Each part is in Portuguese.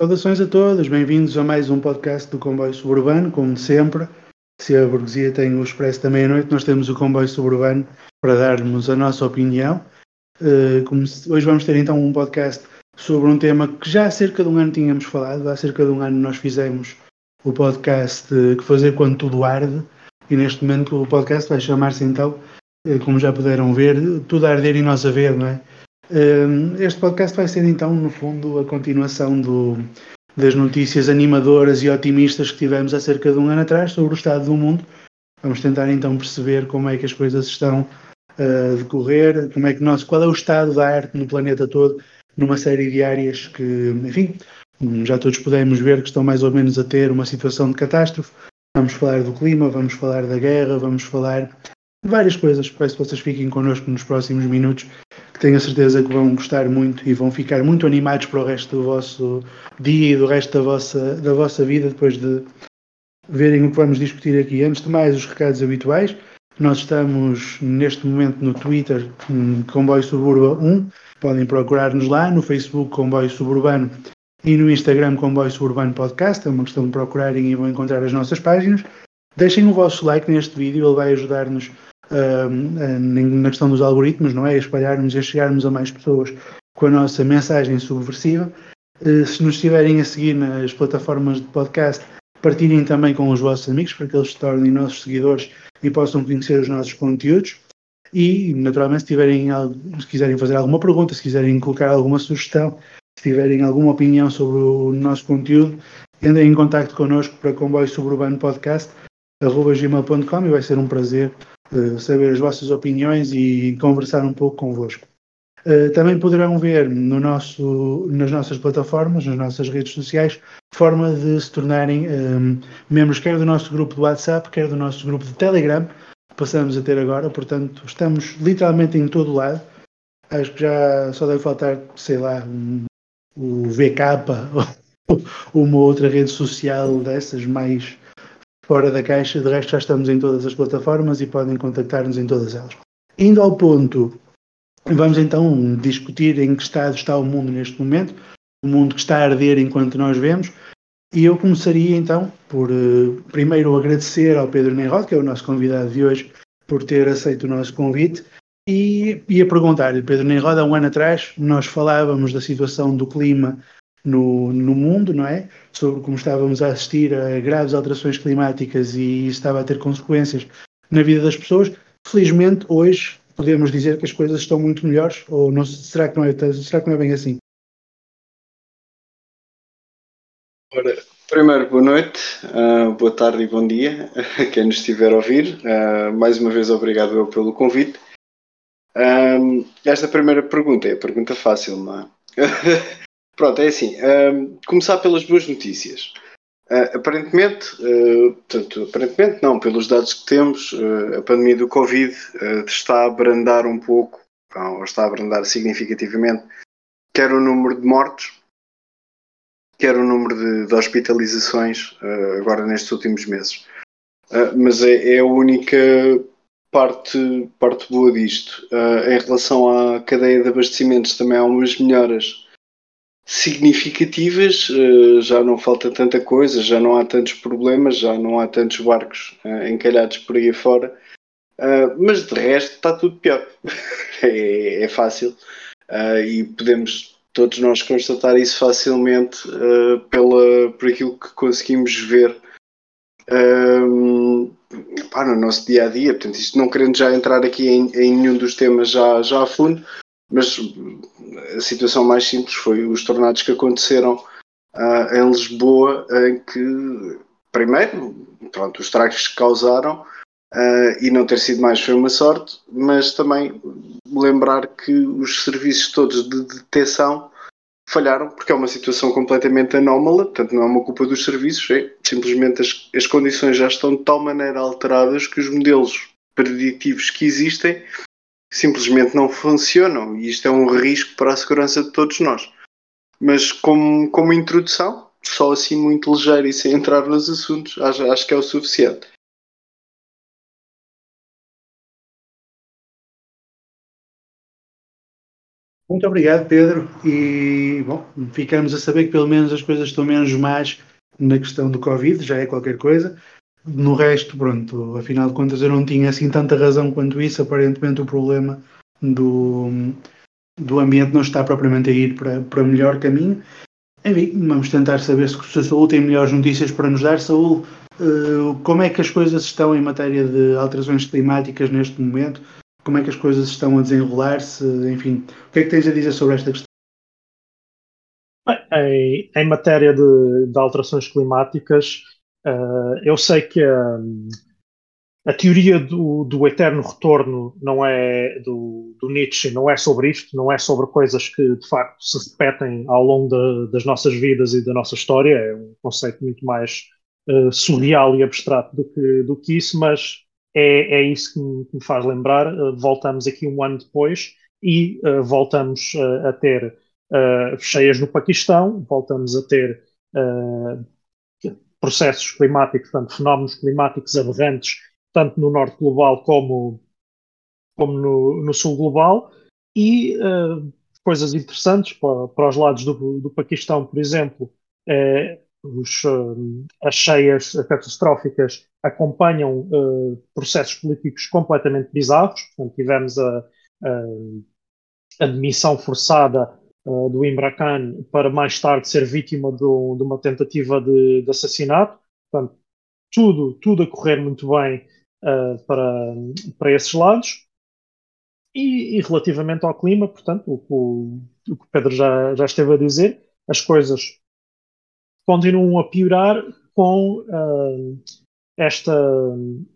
Saudações a todos, bem-vindos a mais um podcast do Comboio Suburbano, como sempre. Se a burguesia tem o Expresso da meia-noite, nós temos o Comboio Suburbano para darmos a nossa opinião. Uh, hoje vamos ter então um podcast sobre um tema que já há cerca de um ano tínhamos falado, há cerca de um ano nós fizemos o podcast uh, Que Fazer Quando Tudo Arde, e neste momento o podcast vai chamar-se então, uh, como já puderam ver, Tudo Arder e Nós a Ver, não é? Este podcast vai ser então, no fundo, a continuação do, das notícias animadoras e otimistas que tivemos há cerca de um ano atrás sobre o estado do mundo. Vamos tentar então perceber como é que as coisas estão a decorrer, como é que nós, qual é o estado da arte no planeta todo, numa série de áreas que, enfim, já todos podemos ver que estão mais ou menos a ter uma situação de catástrofe. Vamos falar do clima, vamos falar da guerra, vamos falar de várias coisas. Peço que vocês fiquem connosco nos próximos minutos tenho a certeza que vão gostar muito e vão ficar muito animados para o resto do vosso dia e do resto da vossa, da vossa vida depois de verem o que vamos discutir aqui. Antes de mais, os recados habituais. Nós estamos neste momento no Twitter, Comboio Suburba 1. Podem procurar-nos lá, no Facebook Comboio Suburbano e no Instagram Comboio Suburbano Podcast. É uma questão de procurarem e vão encontrar as nossas páginas. Deixem o vosso like neste vídeo, ele vai ajudar-nos na questão dos algoritmos, não é? Espalharmos e chegarmos a mais pessoas com a nossa mensagem subversiva. Uh, se nos estiverem a seguir nas plataformas de podcast, partilhem também com os vossos amigos para que eles se tornem nossos seguidores e possam conhecer os nossos conteúdos. E, naturalmente, se, tiverem, se quiserem fazer alguma pergunta, se quiserem colocar alguma sugestão, se tiverem alguma opinião sobre o nosso conteúdo, entrem em contato connosco para comboio suburbano podcast gmail.com e vai ser um prazer saber as vossas opiniões e conversar um pouco convosco. Uh, também poderão ver no nosso, nas nossas plataformas, nas nossas redes sociais, forma de se tornarem um, eh, membros quer do nosso grupo de WhatsApp, quer do nosso grupo de Telegram, que passamos a ter agora. Portanto, estamos literalmente em todo lado. Acho que já só deve faltar, sei lá, um, o VK ou uma outra rede social dessas mais fora da caixa, de resto já estamos em todas as plataformas e podem contactar-nos em todas elas. Indo ao ponto, vamos então discutir em que estado está o mundo neste momento, o mundo que está a arder enquanto nós vemos, e eu começaria então por uh, primeiro agradecer ao Pedro Neirod, que é o nosso convidado de hoje, por ter aceito o nosso convite, e ia perguntar-lhe, Pedro Neirod, há um ano atrás nós falávamos da situação do clima no, no mundo, não é? Sobre como estávamos a assistir a graves alterações climáticas e estava a ter consequências na vida das pessoas. Felizmente, hoje podemos dizer que as coisas estão muito melhores, ou não, será, que não é, será que não é bem assim? Ora, primeiro, boa noite, uh, boa tarde e bom dia a quem nos estiver a ouvir. Uh, mais uma vez, obrigado eu pelo convite. Um, esta primeira pergunta é a pergunta fácil, não é? Pronto, é assim. Uh, começar pelas boas notícias. Uh, aparentemente, uh, portanto, aparentemente não, pelos dados que temos, uh, a pandemia do Covid está a abrandar um pouco, ou está a abrandar significativamente, quer o número de mortos, quer o número de, de hospitalizações agora nestes últimos meses. mas é, é, a única parte, parte boa disto. em relação à cadeia de abastecimentos, também há umas melhoras significativas, eh, já não falta tanta coisa, já não há tantos problemas, já não há tantos barcos eh, encalhados por aí afora, eh, mas de resto está tudo pior. é, é, fácil e podemos todos nós constatar isso facilmente pela, por aquilo que conseguimos ver pá, no nosso dia a dia. Portanto, isto não querendo já entrar aqui em, em nenhum dos temas já, já a fundo, mas a situação mais simples foi os tornados que aconteceram uh, em Lisboa, em que, primeiro, pronto, os estragos que causaram uh, e não ter sido mais foi uma sorte, mas também lembrar que os serviços todos de detecção falharam, porque é uma situação completamente anómala, portanto não é uma culpa dos serviços, é simplesmente as, as condições já estão de tal maneira alteradas que os modelos preditivos que existem simplesmente não funcionam e isto é um risco para a segurança de todos nós. Mas como, como introdução, só assim muito ligeiro e sem entrar nos assuntos, acho, acho que é o suficiente. Muito obrigado, Pedro. E, bom, ficamos a saber que pelo menos as coisas estão menos más na questão do Covid, já é qualquer coisa. No resto, pronto, afinal de contas eu não tinha assim tanta razão quanto isso. Aparentemente o problema do, do ambiente não está propriamente a ir para, para melhor caminho. Enfim, vamos tentar saber se, a Saúl tem melhores notícias para nos dar. Saúl, uh, como é que as coisas estão em matéria de alterações climáticas neste momento? Como é que as coisas estão a desenrolar-se? Enfim, o que é que tens a dizer sobre esta questão? Em, em matéria de, de alterações climáticas, Uh, eu sei que a, a teoria do, do, eterno retorno não é do, do, Nietzsche, não é sobre isto, não é sobre coisas que de facto se repetem ao longo das nossas vidas e da nossa história. É um conceito muito mais uh, surreal e abstrato do que, do que isso, mas é, é isso que me, que me faz lembrar. Uh, voltamos aqui um ano depois e voltamos a ter cheias no Paquistão, voltamos a ter processos climáticos, portanto, fenómenos climáticos aberrantes, tanto no norte global como, como no, no sul global, e uh, coisas interessantes para, para os lados do, do Paquistão, por exemplo, é, os, uh, as cheias catastróficas acompanham uh, processos políticos completamente bizarros. Portanto, tivemos a, a, a demissão forçada uh, do Imran Khan para mais tarde ser vítima do, de uma tentativa de, de, assassinato. Portanto, tudo, tudo a correr muito bem uh, para, para esses lados. E, e, relativamente ao clima, portanto, o, o, o que o Pedro já, já esteve a dizer, as coisas continuam a piorar com uh, esta,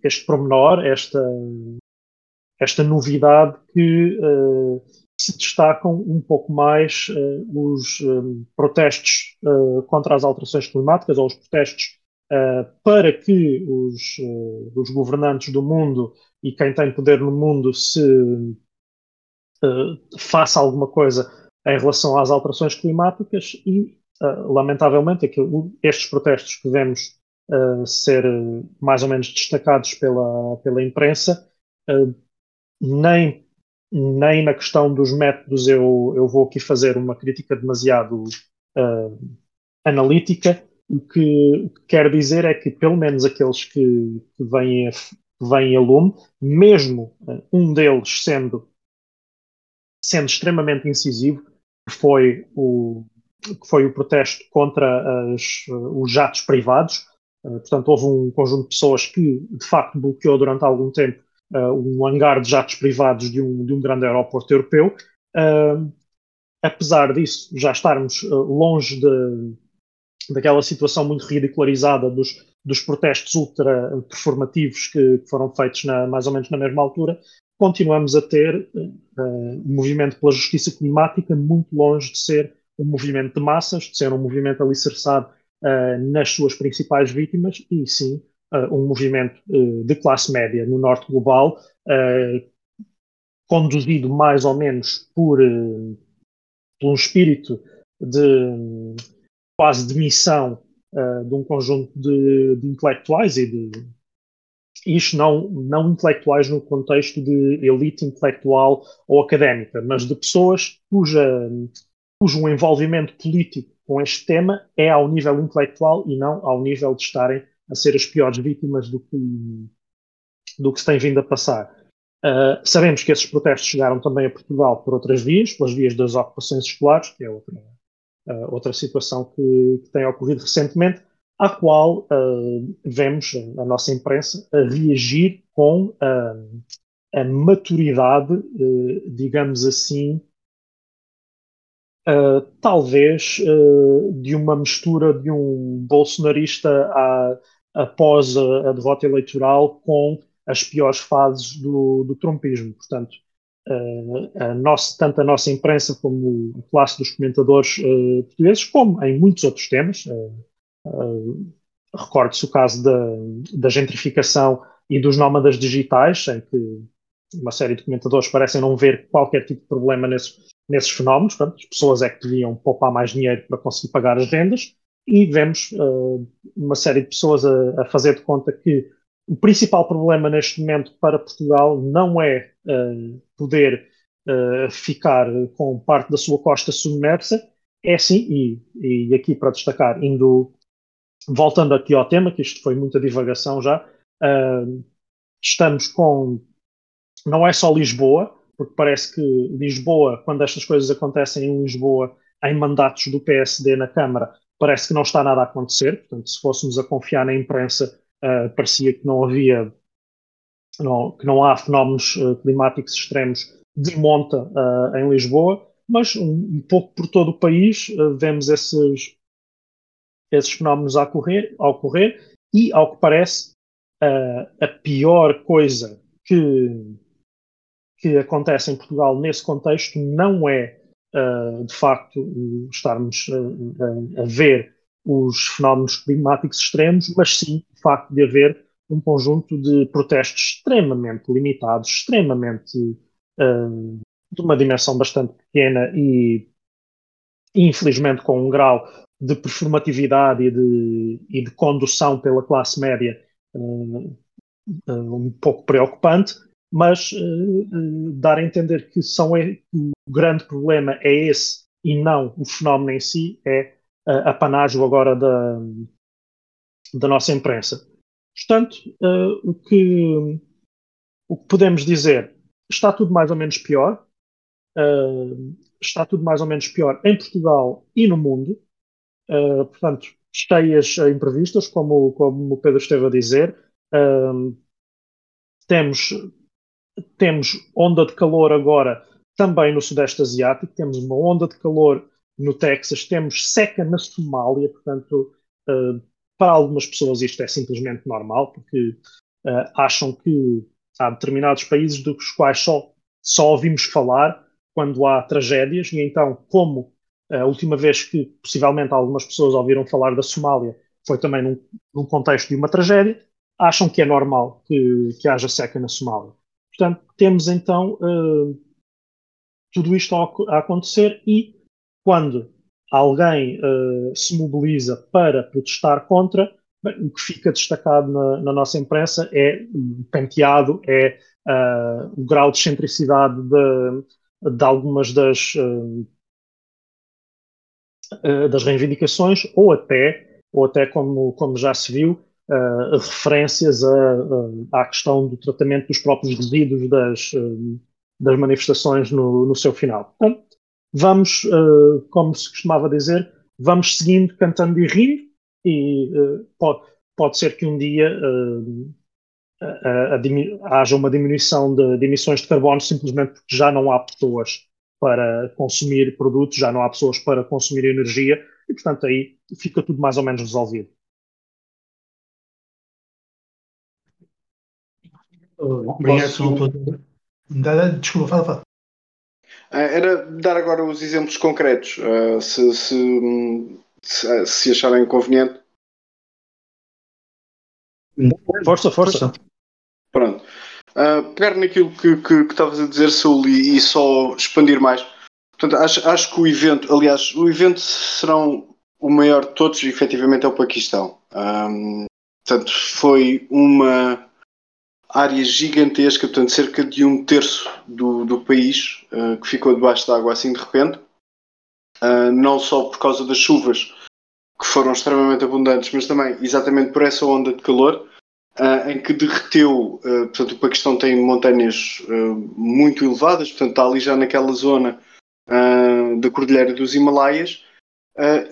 este promenor, esta, esta novidade que uh, se destacam um pouco mais uh, os um, eh, protestos uh, contra as alterações climáticas ou os protestos uh, para que os, os, governantes do mundo e quem tem poder no mundo se faça alguma coisa em relação às alterações climáticas e, lamentavelmente, estes protestos que vemos ser mais ou menos destacados pela, pela imprensa nem nem na questão dos métodos eu, eu vou aqui fazer uma crítica demasiado uh, analítica. O que, o que quero dizer é que, pelo menos aqueles que, que vêm, a, vêm a lume, mesmo uh, um deles sendo, sendo extremamente incisivo, que foi o, que foi o protesto contra as, os jatos privados. Uh, portanto, houve um conjunto de pessoas que, de facto, bloqueou durante algum tempo um hangar de jatos privados de um, de um grande aeroporto europeu. Uh, apesar disso, já estarmos uh, longe de, daquela situação muito ridicularizada dos, dos protestos ultra performativos que, que foram feitos na, mais ou menos na mesma altura, continuamos a ter um movimento pela justiça climática muito longe de ser um movimento de massas, de ser um movimento alicerçado uh, nas suas principais vítimas e sim uh, um movimento uh, de classe média no norte global, uh, conduzido mais ou menos por, por um espírito de quase de missão de um conjunto de, de intelectuais e de isto não, não intelectuais no contexto de elite intelectual ou académica, mas de pessoas cuja, cujo envolvimento político com este tema é ao nível intelectual e não ao nível de estarem a ser as piores vítimas do que, do que se tem vindo a passar. Uh, sabemos que esses protestos chegaram também a Portugal por outras vias, pelas vias das ocupações escolares, que é outra, uh, outra situação que, que, tem ocorrido recentemente, à qual uh, vemos a nossa imprensa a reagir com a maturidade, digamos assim, Uh, talvez uh, de uma mistura de um bolsonarista à, após a, a, derrota eleitoral com as piores fases do, do trumpismo. Portanto, uh, a nossa, tanto a nossa imprensa como a classe dos comentadores uh, portugueses, como em muitos outros temas, uh, recorde-se o caso da, da gentrificação e dos nómadas digitais, em que uma série de comentadores parecem não ver qualquer tipo de problema nesses, nesses fenómenos. Portanto, as pessoas é que deviam poupar mais dinheiro para conseguir pagar as rendas e vemos uh, uma série de pessoas a, a, fazer de conta que o principal problema neste momento para Portugal não é uh, poder uh, ficar com parte da sua costa submersa, é sim, e, e aqui para destacar, indo voltando aqui ao tema, que isto foi muita divagação já, estamos com. Não é só Lisboa, porque parece que Lisboa, quando estas coisas acontecem em Lisboa, em mandatos do PSD na Câmara, parece que não está nada a acontecer. Portanto, se fôssemos a confiar na imprensa, uh, parecia que não havia, não, que não há fenómenos uh, climáticos extremos de monta uh, em Lisboa, mas um, um, pouco por todo o país vemos esses, esses fenómenos a ocorrer, a ocorrer e, ao que parece, a pior coisa que, que acontece em Portugal nesse contexto não é uh, de facto, estarmos uh, a ver os fenómenos climáticos extremos, mas sim o facto de haver um conjunto de protestos extremamente limitados, extremamente uh, de uma dimensão bastante pequena e, infelizmente, com um grau de performatividade e de, e de condução pela classe média uh, um pouco preocupante, mas uh, dar a entender que são, o grande problema é esse e não o fenómeno em si, é uh, apanágio agora da, da nossa imprensa. Portanto, uh, o, que, o que podemos dizer, está tudo mais ou menos pior, uh, está tudo mais ou menos pior em Portugal e no mundo, portanto, cheias imprevistas, como, como o Pedro esteve a dizer, temos temos onda de calor agora também no Sudeste Asiático, temos uma onda de calor no Texas, temos seca na Somália, portanto, uh, para algumas pessoas isto é simplesmente normal, porque uh, acham que há determinados países dos quais só, só ouvimos falar quando há tragédias, e então, como a última vez que possivelmente algumas pessoas ouviram falar da Somália foi também num, num contexto de uma tragédia, acham que é normal que, que haja seca na Somália. Portanto, temos então uh, tudo isto a, acontecer e quando alguém uh, se mobiliza para protestar contra, bem, o que fica destacado na, na, nossa imprensa é penteado, é uh, o grau de excentricidade de, de algumas das, das reivindicações ou até, ou até como, como já se viu, uh, referências a, à questão do tratamento dos próprios resíduos das, uh, das manifestações no, no, seu final. Portanto, vamos, uh, como se costumava dizer, vamos seguindo, cantando e rindo, e pode, pode ser que um dia a, haja uma diminuição de, de emissões de carbono simplesmente porque já não há pessoas para consumir produtos, já não há pessoas para consumir energia, e portanto aí fica tudo mais ou menos resolvido. Obrigado, Sr. Desculpa, fala, fala. Ah, era dar agora os exemplos concretos, uh, se, se, se, se, acharem conveniente. Força, força. Pronto. Uh, pegar naquilo que, que, que estavas a dizer, Saúl, e, e, só expandir mais. Portanto, acho, acho que o evento, aliás, o evento serão o maior de todos, efetivamente, é o Paquistão. Um, portanto, foi uma área gigantesca, portanto, cerca de um terço do, do país uh, que ficou debaixo d'água assim de repente, uh, não só por causa das chuvas que foram extremamente abundantes, mas também exatamente por essa onda de calor. Uh, em que derreteu, portanto, o Paquistão tem montanhas muito elevadas, portanto, está ali já naquela zona da Cordilheira dos Himalaias,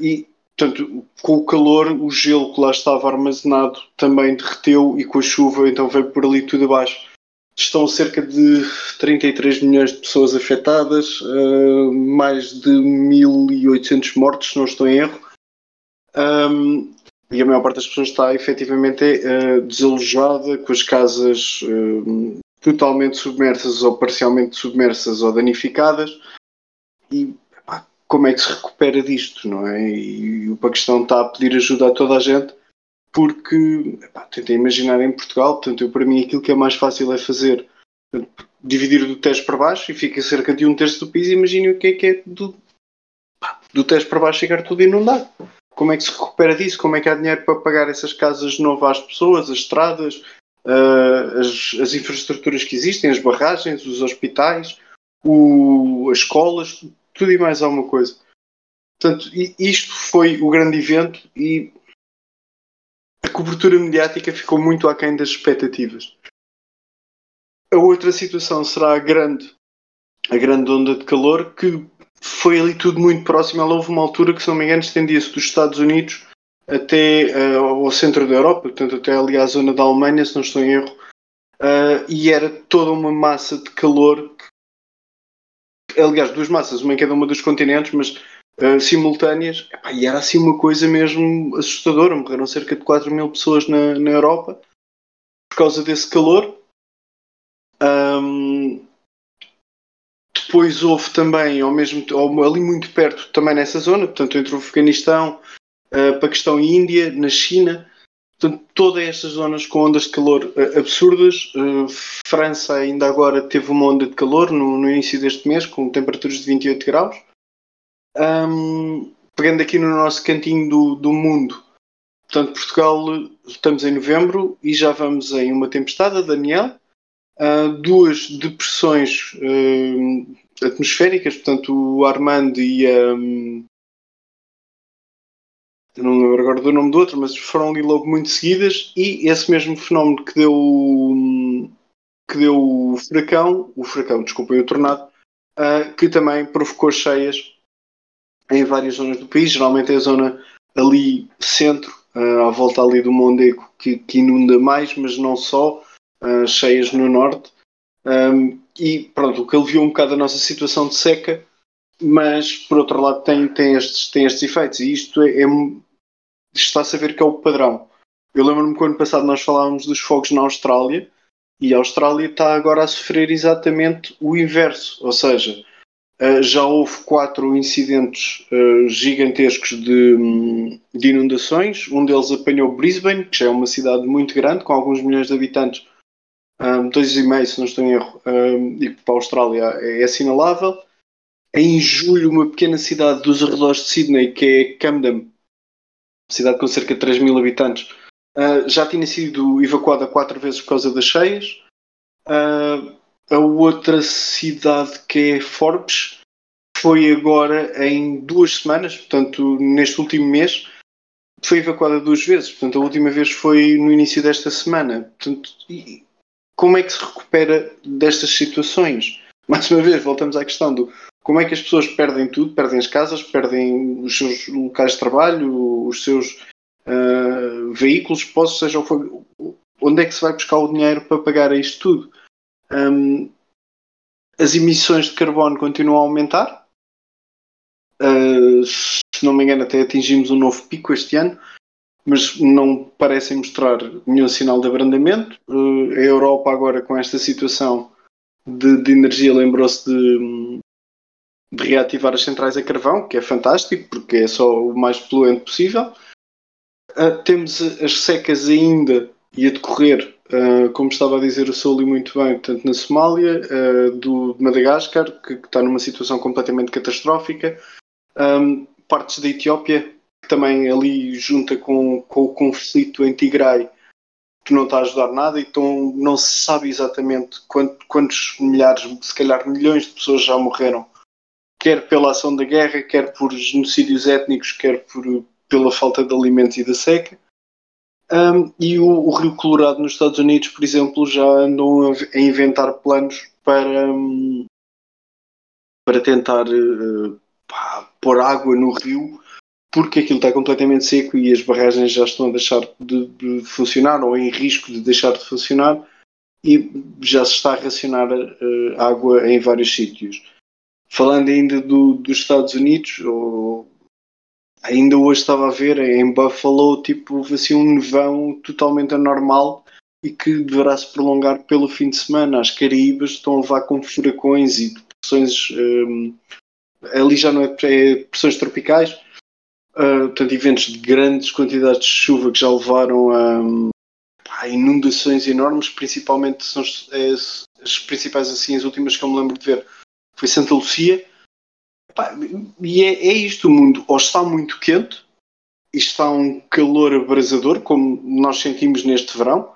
e Portanto, com o calor, o gelo que lá estava armazenado também derreteu e com a chuva, então veio por ali tudo abaixo. Estão cerca de 33 milhões de pessoas afetadas, uh, mais de 1.800 mortos, se não estou em erro. Um, e a maior parte das pessoas está efetivamente uh, desalojada, com as casas uh, totalmente submersas ou parcialmente submersas ou danificadas. E como é que se recupera disto, não é? E o Paquistão está a pedir ajuda a toda a gente porque, epá, tentem imaginar em Portugal, portanto, eu, para mim aquilo que é mais fácil é fazer dividir do teste para baixo e fica cerca de um terço do piso. Imaginem o que é que é do, do teste para baixo chegar tudo inundado. Como é que se recupera disso? Como é que há dinheiro para pagar essas casas novo às pessoas, as estradas, uh, as, as infraestruturas que existem, as barragens, os hospitais? o, as escolas, tudo e mais alguma coisa. Portanto, isto foi o grande evento e a cobertura mediática ficou muito aquém das expectativas. A outra situação será a grande, a grande onda de calor, que foi ali tudo muito próximo. Ela houve uma altura que, se não me engano, estendia-se dos Estados Unidos até uh, ao centro da Europa, portanto, até ali à zona da Alemanha, se não estou em erro, uh, e era toda uma massa de calor. Aliás, duas massas, uma em cada uma dos continentes, mas uh, simultâneas, epá, e era assim uma coisa mesmo assustadora. Morreram cerca de 4 mil pessoas na, na Europa por causa desse calor. Um, depois houve também, ao mesmo ali muito perto, também nessa zona, portanto, entre o Afeganistão, uh, Paquistão e Índia, na China, portanto, todas estas zonas com ondas de calor uh, absurdas. Uh, França ainda agora teve uma onda de calor no, no, início deste mês, com temperaturas de 28 graus. Um, pegando aqui no nosso cantinho do, do mundo, portanto, Portugal, estamos em novembro e já vamos em uma tempestade, Daniel, uh, duas depressões uh, atmosféricas, portanto, o Armand e a. Um, não lembro agora do nome do outro, mas foram ali logo muito seguidas, e esse mesmo fenómeno que deu que deu o furacão, o furacão, desculpem, o tornado, uh, que também provocou cheias em várias zonas do país, geralmente é a zona ali centro, uh, à volta ali do Mondego, que, que inunda mais, mas não só, uh, cheias no norte. Um, e pronto, o que aliviou um bocado a nossa situação de seca, mas por outro lado tem, tem, estes, tem estes efeitos e isto é, é está-se a ver que é o padrão. Eu lembro-me que ano passado nós falávamos dos fogos na Austrália e a Austrália está agora a sofrer exatamente o inverso, ou seja, eh, já houve quatro incidentes uh, gigantescos de, de, inundações. Um deles apanhou Brisbane, que já é uma cidade muito grande, com alguns milhões de habitantes, um, dois e meio, se não estou em erro, um, e para a Austrália é, é assinalável. Em julho, uma pequena cidade dos arredores de Sydney, que é Camden, cidade com cerca de 3 mil habitantes, uh, já tinha sido evacuada quatro vezes por causa das cheias. Uh, a outra cidade que é Forbes foi agora em duas semanas, portanto, neste último mês, foi evacuada duas vezes. Portanto, a última vez foi no início desta semana. Portanto, como é que se recupera destas situações? Mais uma vez, voltamos à questão do como é que as pessoas perdem tudo, perdem as casas, perdem os seus locais de trabalho, os seus uh, veículos, postos, seja o onde é que se vai buscar o dinheiro para pagar isto tudo? Um, as emissões de carbono continuam a aumentar. Uh, se não me engano, até atingimos um novo pico este ano mas não parecem mostrar nenhum sinal de abrandamento. Uh, a Europa agora com esta situação de, de energia lembrou-se de, de, reativar as centrais a carvão, que é fantástico, porque é só o mais poluente possível. Uh, temos as secas ainda e a decorrer, uh, como estava a dizer o Soli muito bem, tanto na Somália, do, de Madagascar, que, que, está numa situação completamente catastrófica, um, partes da Etiópia, que também ali junta com, com o conflito em Tigray, que não está a ajudar nada, então não se sabe exatamente quantos, quantos milhares, se calhar milhões de pessoas já morreram, quer pela ação da guerra, quer por genocídios étnicos, quer por, pela falta de alimentos e da seca. Um, e o, o, Rio Colorado nos Estados Unidos, por exemplo, já andam a, inventar planos para, um, para tentar uh, pá, pôr água no rio porque aquilo está completamente seco e as barragens já estão a deixar de, de, funcionar ou em risco de deixar de funcionar e já se está a racionar uh, água em vários sítios. Falando ainda do, dos Estados Unidos, ou, ainda hoje estava a ver em Buffalo, tipo, assim um nevão totalmente anormal e que deverá se prolongar pelo fim de semana. As Caraíbas estão a levar com furacões e depressões. Um, eh, ali já não é, é pressões tropicais, uh, portanto, eventos de grandes quantidades de chuva que já levaram a, a inundações enormes, principalmente são as, as, principais assim, as últimas que eu me lembro de ver foi Santa Lucia. e é, é isto o mundo, ou está muito quente e está um calor abrasador, como nós sentimos neste verão,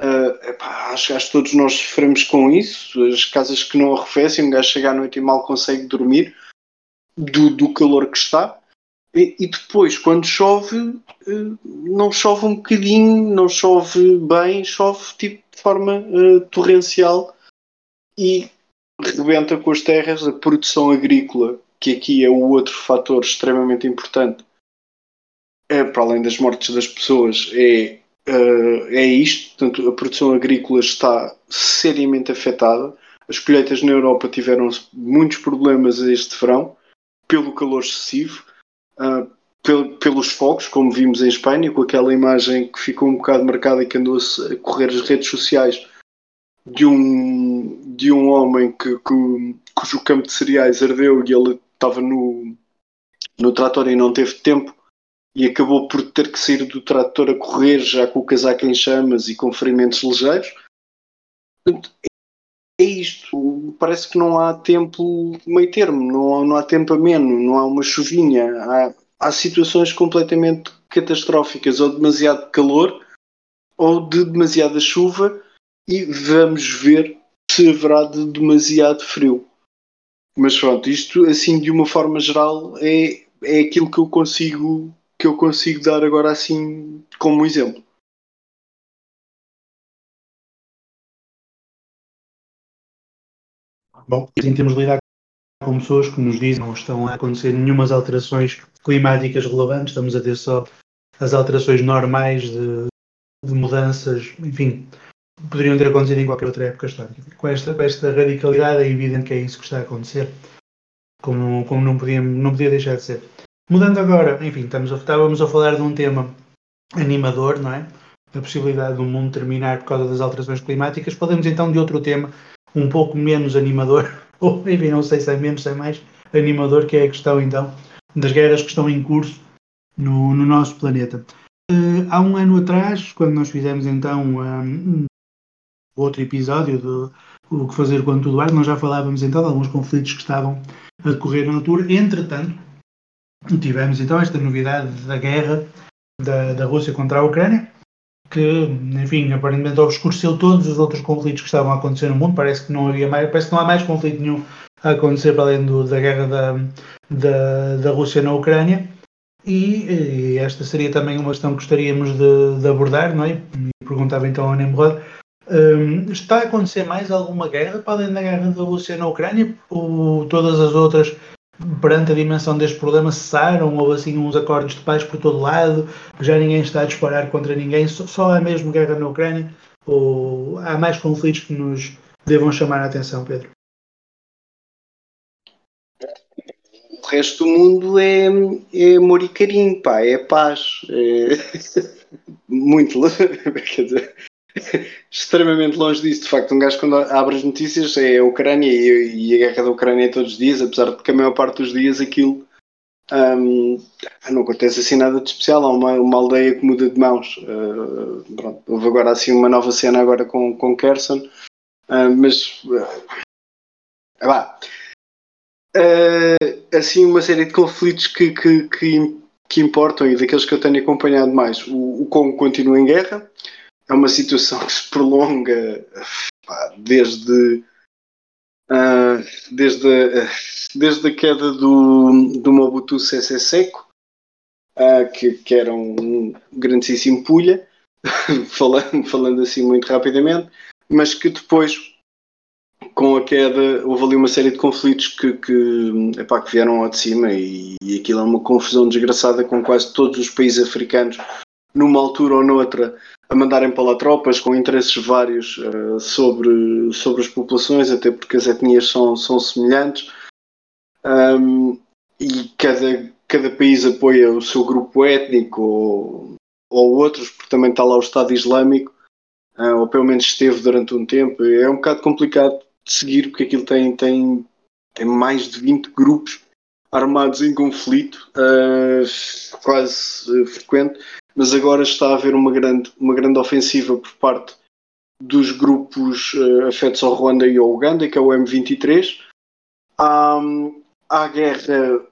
Uh, epá, acho, acho que todos nós sofremos com isso. As casas que não arrefecem, um gajo chega à noite e mal consegue dormir do, do calor que está. E, e, depois, quando chove, uh, não chove um bocadinho, não chove bem, chove tipo, de forma uh, torrencial e rebenta com as terras. A produção agrícola, que aqui é o outro fator extremamente importante, é, para além das mortes das pessoas, é uh, é isto. Portanto, a produção agrícola está seriamente afetada. As colheitas na Europa tiveram muitos problemas este verão pelo calor excessivo, pel pelos fogos, como vimos em Espanha, com aquela imagem que ficou um bocado marcada e que andou a correr as redes sociais de um, de um homem que, que, cujo campo de cereais ardeu e ele estava no, no trator e não teve tempo e acabou por ter que sair do trator a correr já com o casaco em chamas e com ferimentos ligeiros. É isto, parece que não há tempo meio termo, não, não há tempo ameno, não há uma chuvinha, há, há situações completamente catastróficas, ou demasiado calor, ou de demasiada chuva, e vamos ver se haverá de demasiado frio. Mas pronto, isto assim de uma forma geral é, é aquilo que eu consigo que eu consigo dar agora assim como exemplo. Bom, assim temos de lidar com pessoas que nos dizem que não estão a acontecer nenhumas alterações climáticas relevantes, estamos a ter só as alterações normais de, de mudanças, enfim, poderiam ter acontecido em qualquer outra época histórica. Com esta, com esta radicalidade é evidente que é isso que está a acontecer, como, como não, podia, não podia deixar de ser. Mudando agora, enfim, estamos a, estávamos a falar de um tema animador, não é? Da possibilidade do mundo terminar por causa das alterações climáticas. Podemos então de outro tema um pouco menos animador, ou enfim, não sei se é menos, se é mais animador, que é a questão então das guerras que estão em curso no, no nosso planeta. Uh, há um ano atrás, quando nós fizemos então um, outro episódio do O que Fazer Quando Tudo Ar, nós já falávamos então de alguns conflitos que estavam a decorrer na altura. Entretanto, tivemos então esta novidade da guerra da, da Rússia contra a Ucrânia, que, enfim, aparentemente obscureceu todos os outros conflitos que estavam a acontecer no mundo. Parece que não havia mais, parece que não há mais conflito nenhum a acontecer para além do, da guerra da, da, da Rússia na Ucrânia. E, e, esta seria também uma questão que gostaríamos de, de abordar, não é? E perguntava então ao Nemrod. Um, está a acontecer mais alguma guerra para além da guerra da Rússia na Ucrânia? Ou todas as outras perante a dimensão deste problema cessaram, ou assim uns acordos de paz por todo lado, já ninguém está a disparar contra ninguém, só, só há mesmo guerra na Ucrânia, ou há mais conflitos que nos devam chamar a atenção, Pedro? O resto do mundo é, é amor e carinho, pá, é paz. É... Muito, quer dizer, extremamente longe disso. De facto, um gajo quando abre as notícias é a Ucrânia e, e a guerra da Ucrânia todos os dias, apesar de que a maior parte dos dias aquilo um, não acontece assim nada de especial. Há uma, uma aldeia que muda de mãos. Uh, pronto, houve agora assim uma nova cena agora com, com Kerson, uh, mas uh, vá. Uh, assim uma série de conflitos que, que, que, que, importam e daqueles que eu tenho acompanhado mais. O, o Congo continua em guerra, é uma situação que se prolonga pá, desde, uh, desde, desde a queda do, do Mobutu Sese Seco, uh, que, que era um grandíssimo pulha, falando, falando assim muito rapidamente, mas que depois com a queda houve ali uma série de conflitos que, que, epá, que vieram ao de cima e, e aquilo é uma confusão desgraçada com quase todos os países africanos numa altura ou noutra a mandarem para lá tropas com interesses vários uh, sobre, sobre as populações, até porque as etnias são, são semelhantes um, e cada, cada país apoia o seu grupo étnico ou, ou outros, porque também está lá o Estado Islâmico, uh, ou pelo menos esteve durante um tempo. É um bocado complicado de seguir porque aquilo tem, tem, tem mais de 20 grupos armados em conflito, uh, quase frequente mas agora está a haver uma grande, uma grande ofensiva por parte dos grupos uh, afetos ao Ruanda e ao Uganda, que é o M23. Há, há guerra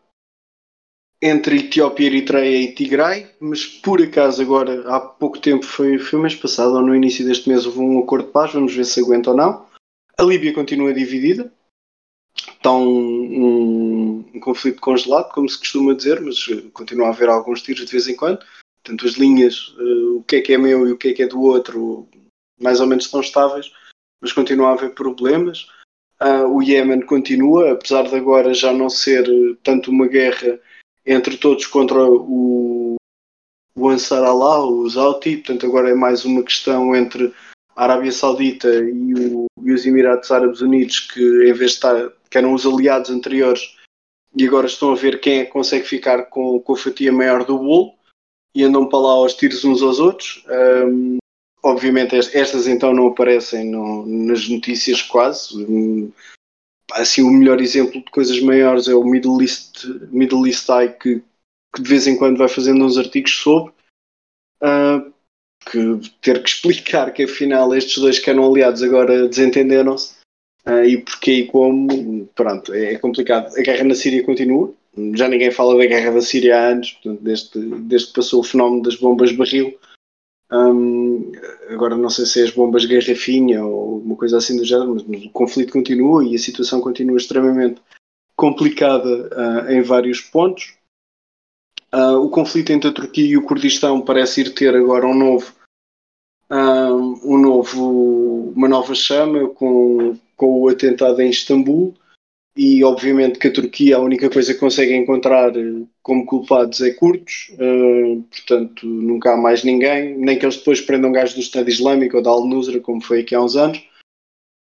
entre Etiópia, Eritreia e Tigray, mas por acaso agora, há pouco tempo, foi, foi mês passado ou no início deste mês, houve um acordo de paz, vamos ver se aguenta ou não. A Líbia continua dividida, está um, um, um, conflito congelado, como se costuma dizer, mas continua a haver alguns tiros de vez em quando. Portanto, as linhas, uh, o que é que é meu e o que é que é do outro, mais ou menos estão estáveis, mas continua a haver problemas. Uh, o Iémen continua, apesar de agora já não ser tanto uma guerra entre todos contra o, o Ansar Allah, os Houthi, portanto agora é mais uma questão entre a Arábia Saudita e, o, e, os Emirados Árabes Unidos que em vez de estar, que eram os aliados anteriores e agora estão a ver quem é que consegue ficar com, com a fatia maior do bolo e andam para lá aos tiros uns aos outros. Um, obviamente estas então não aparecem no, nas notícias quase, assim o melhor exemplo de coisas maiores é o Middle East, Middle East Eye que, que de vez em quando vai fazendo uns artigos sobre uh, que ter que explicar que afinal estes dois que eram aliados agora desentenderam-se uh, e porquê e como, pronto, é, é complicado. A guerra na Síria continua, já ninguém fala da guerra da Síria há anos, portanto, desde, desde que passou o fenómeno das bombas barril, um, agora não sei se é as bombas garrafinha ou uma coisa assim do género, mas, mas o conflito continua e a situação continua extremamente complicada uh, em vários pontos. Uh, o conflito entre a Turquia e o Kurdistão parece ir ter agora um novo, um, um novo uma nova chama com, com o atentado em Istambul e obviamente que a Turquia a única coisa que consegue encontrar eh, como culpados é curtos, uh, portanto nunca há mais ninguém, nem que eles depois prendam gajos do Estado Islâmico ou da Al-Nusra, como foi aqui há uns anos.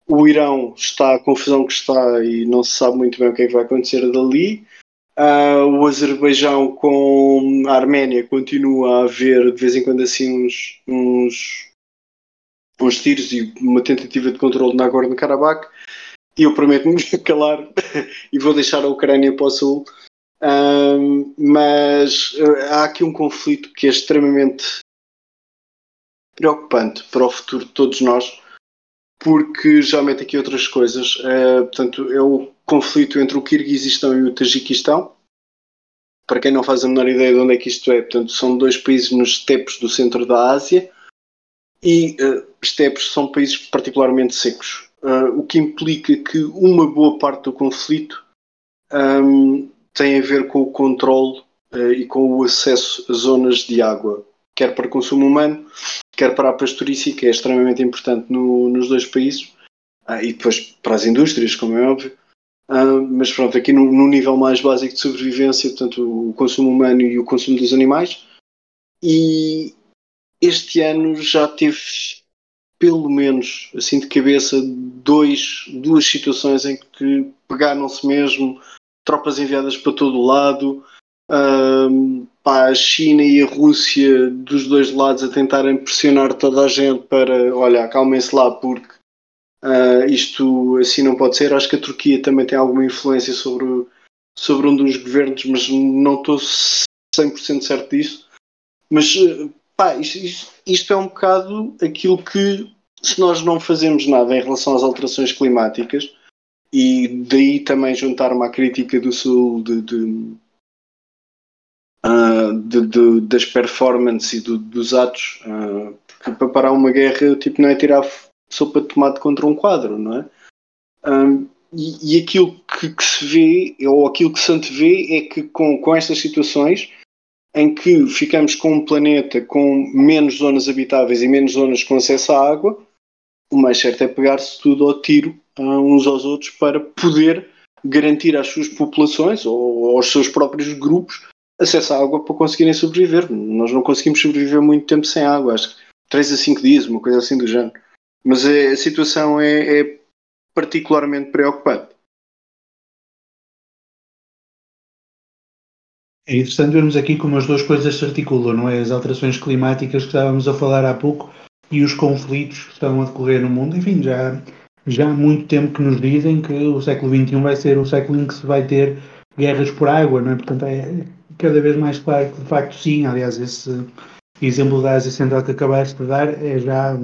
O Irão está a confusão que está e não se sabe muito bem o que é que vai acontecer dali. Uh, o Azerbaijão com a Arménia continua a haver de vez em quando assim uns, uns, uns tiros e uma tentativa de controle na Nagorno-Karabakh e eu prometo-me calar e vou deixar a Ucrânia para o sul. Um, mas uh, há aqui um conflito que é extremamente preocupante para o futuro de todos nós, porque já mete aqui outras coisas. Uh, portanto, é o conflito entre o Kirguizistão e o Tajiquistão. Para quem não faz a menor ideia de onde é que isto é, portanto, são dois países nos estepes do centro da Ásia e uh, estepes são países particularmente secos uh, o que implica que uma boa parte do conflito um, tem a ver com o controle uh, e com o acesso a zonas de água, quer para consumo humano, quer para a pastorícia, que é extremamente importante no, nos dois países, uh, e depois para as indústrias, como é óbvio. mas pronto, aqui no, no, nível mais básico de sobrevivência, portanto, o consumo humano e o consumo dos animais. E este ano já teve pelo menos, assim de cabeça, dois, duas situações em que pegaram-se mesmo, tropas enviadas para todo o lado, um, a China e a Rússia dos dois lados a tentarem pressionar toda a gente para, olha, acalmem-se lá porque uh, isto assim não pode ser. Acho que a Turquia também tem alguma influência sobre, sobre um dos governos, mas não estou 100% certo disso. Mas pá, isto, isto, isto, é um bocado aquilo que, se nós não fazemos nada em relação às alterações climáticas, e daí também juntar-me à crítica do Sul de, de, uh, de das performances e do, dos atos, uh, porque para parar uma guerra tipo, não é tirar sopa de tomate contra um quadro, não é? Um, ah, e, e, aquilo que, que, se vê, ou aquilo que se antevê, é que com, com estas situações em que ficamos com um planeta com menos zonas habitáveis e menos zonas com acesso à água, o mais certo é pegar-se tudo ao tiro uh, uns aos outros para poder garantir às suas populações ou aos seus próprios grupos acesso à água para conseguirem sobreviver. Nós não conseguimos sobreviver muito tempo sem água, acho que 3 a 5 dias, uma coisa assim do género. Mas é, a situação é, é particularmente preocupante. É interessante vermos aqui como as duas coisas se articulam, não é? As alterações climáticas que estávamos a falar há pouco e os conflitos que estão a decorrer no mundo. Enfim, já, já há muito tempo que nos dizem que o século XXI vai ser o século em que se vai ter guerras por água, não é? Portanto, é cada vez mais claro que de facto sim. Aliás, esse exemplo da Ásia Central que acabaste de dar é já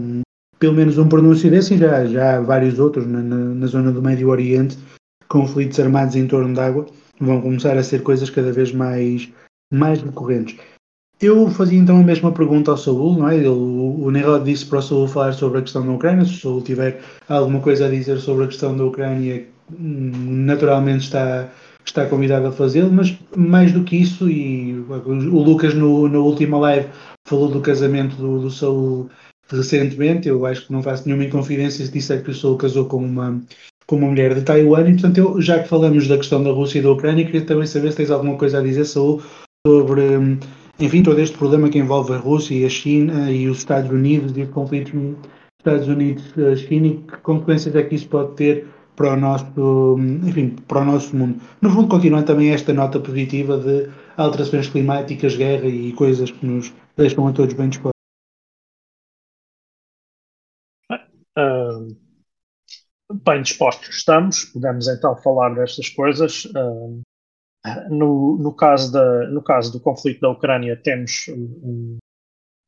pelo menos um pronúncio desse e já, já há vários outros na, na, na zona do Médio Oriente, conflitos armados em torno da água vão começar a ser coisas cada vez mais, mais recorrentes. Eu fazia então a mesma pergunta ao Saúl, não é? Ele, o, o Nerod disse para o Saúl falar sobre a questão da Ucrânia. Se o Saúl tiver alguma coisa a dizer sobre a questão da Ucrânia, hum, naturalmente está, está convidado a fazê-lo, mas mais do que isso, e o Lucas no, na última live falou do casamento do, do Saúl recentemente, eu acho que não faço nenhuma inconfidência se disser que o Saúl casou com uma, com uma mulher de Taiwan, e portanto, eu, já que falamos da questão da Rússia e da Ucrânia, queria também saber se tens alguma coisa a dizer, sobre, hum, enfim, todo este problema que envolve a Rússia e a China e os Estados Unidos e o conflito nos Estados Unidos-China e que consequências é que isso pode ter para o nosso, enfim, para o nosso mundo. No fundo, continuando também esta nota positiva de alterações climáticas, guerra e coisas que nos deixam a todos bem dispostos. Uh, bem dispostos estamos, podemos então falar destas coisas. Uh, no, no, caso da, no caso do conflito da Ucrânia, temos um,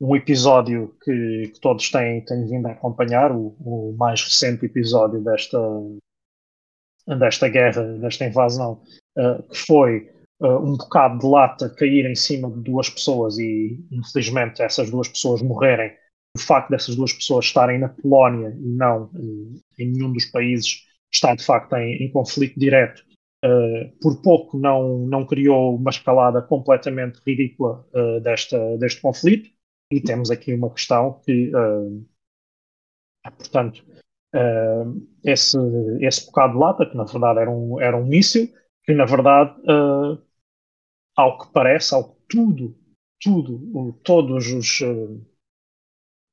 um episódio que, que, todos têm, têm vindo a acompanhar, o, o mais recente episódio desta, desta guerra, desta invasão, uh, que foi uh, um bocado de lata cair em cima de duas pessoas e, infelizmente, essas duas pessoas morrerem. O facto dessas duas pessoas estarem na Polónia e não em, em nenhum dos países está, de facto, em, em conflito direto. Uh, por pouco não, não criou uma escalada completamente ridícula desta, deste conflito. E temos aqui uma questão que, portanto, uh, esse, esse bocado de lata, que na verdade era um, era um míssil, que na verdade, uh, ao que parece, ao que tudo, tudo, todos os, uh,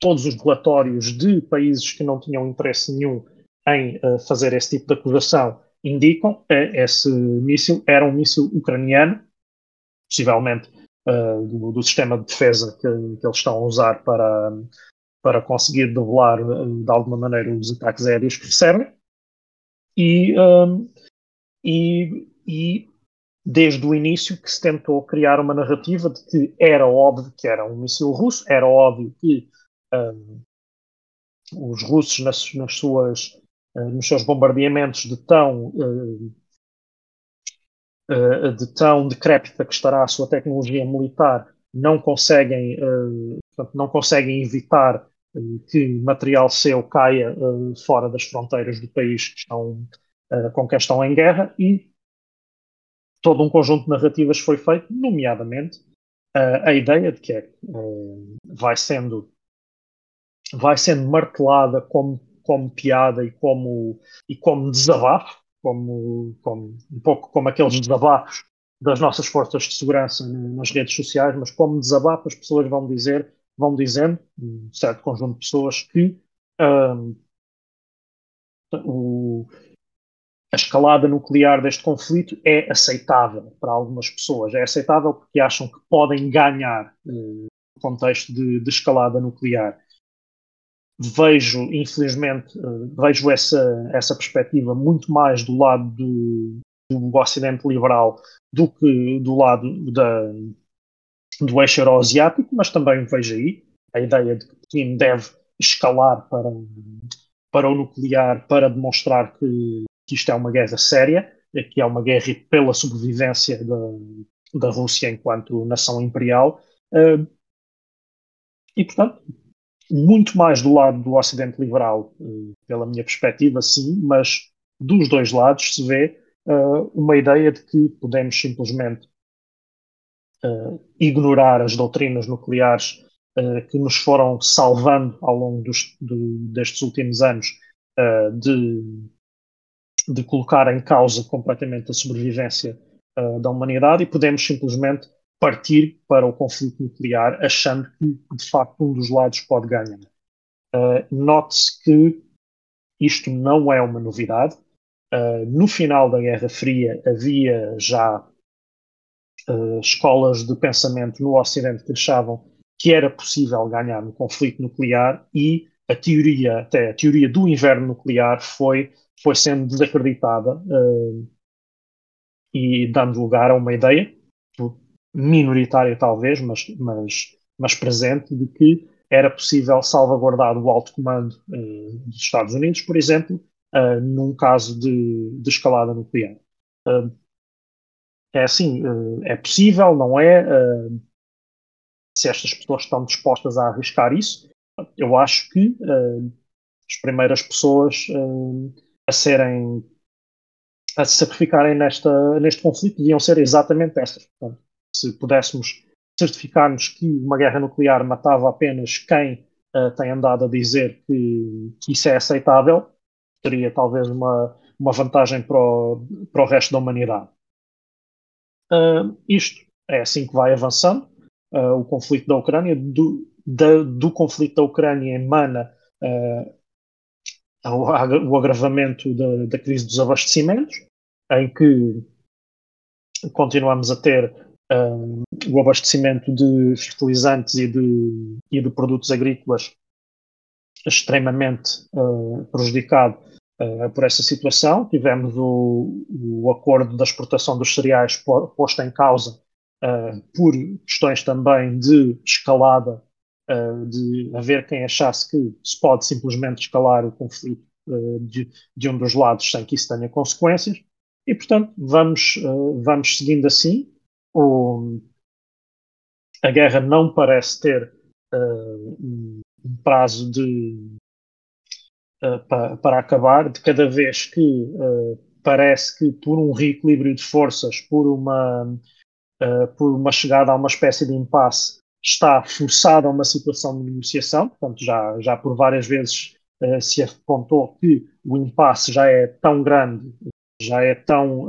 todos os relatórios de países que não tinham interesse nenhum em fazer esse tipo de acusação indicam, esse míssil era um míssil ucraniano, possivelmente do, do, sistema de defesa que, que eles estão a usar para, para conseguir debelar eh, de alguma maneira os ataques aéreos que recebem. E, um, e, e, desde o início que se tentou criar uma narrativa de que era óbvio que era um míssil russo, era óbvio que um, os russos nas, nas suas, uh, nos seus bombardeamentos de tão uh, uh, de tão decrépita que estará a sua tecnologia militar não conseguem, portanto, não conseguem evitar que material seu caia fora das fronteiras do país que estão, com quem estão em guerra. E todo um conjunto de narrativas foi feito, nomeadamente a ideia de que é, vai sendo vai sendo martelada como, como piada e como, e como desabafo, como, como, um pouco como aqueles desabafos das nossas forças de segurança nas redes sociais, mas como desabafo as pessoas vão dizer vão dizendo, um certo conjunto de pessoas, que um, o, a escalada nuclear deste conflito é aceitável para algumas pessoas. É aceitável porque acham que podem ganhar uh, no contexto de, de, escalada nuclear. Vejo, infelizmente, uh, vejo essa, essa perspectiva muito mais do lado do, do Ocidente liberal do que do lado da, do eixo euroasiático, mas também vejo aí a ideia de que Putin deve escalar para, para o nuclear para demonstrar que, que isto é uma guerra séria, que é uma guerra pela sobrevivência da, da Rússia enquanto nação imperial. Uh, e, portanto, muito mais do lado do Ocidente liberal, uh, pela minha perspectiva, sim, mas dos dois lados se vê uh, uma ideia de que podemos simplesmente uh, ignorar as doutrinas nucleares uh, que nos foram salvando ao longo dos, destes últimos anos de, de colocar em causa completamente a sobrevivência da humanidade e podemos simplesmente partir para o conflito nuclear achando que de facto um dos lados pode ganhar. Note-se que isto não é uma novidade. Uh, no final da Guerra Fria havia já uh, escolas de pensamento no Ocidente que achavam que era possível ganhar no conflito nuclear e a teoria, até a teoria do inverno nuclear foi, foi sendo desacreditada uh, e dando lugar a uma ideia, minoritária talvez, mas, mas, mas presente, de que era possível salvaguardar o alto comando uh, dos Estados Unidos, por exemplo, uh, num caso de, de escalada nuclear. Uh, é assim, é possível, não é? Se estas pessoas estão dispostas a arriscar isso, eu acho que as primeiras pessoas a serem a se sacrificarem nesta, neste conflito deviam ser exatamente estas. Portanto, se pudéssemos certificar-nos que uma guerra nuclear matava apenas quem uh, tem andado a dizer que, que, isso é aceitável, teria talvez uma, uma vantagem para o, para o resto da humanidade. Uh, isto é assim que vai avançando. Uh, o conflito da Ucrânia, do, da, do conflito da Ucrânia emana o agravamento da, da crise dos abastecimentos, em que continuamos a ter um, o abastecimento de fertilizantes e de, e de produtos agrícolas extremamente uh, prejudicado uh, por essa situação. Tivemos o, o, acordo da exportação dos cereais posto em causa uh, por questões também de escalada, de haver quem achasse que se pode simplesmente escalar o conflito de, de, um dos lados sem que isso tenha consequências. E, portanto, vamos, vamos seguindo assim o, a guerra não parece ter uh, um prazo de, uh, pa, para acabar, de cada vez que uh, parece que por um reequilíbrio de forças, por uma, por uma chegada a uma espécie de impasse, está forçada a uma situação de negociação, portanto já, já por várias vezes se apontou que o impasse já é tão grande, já é tão,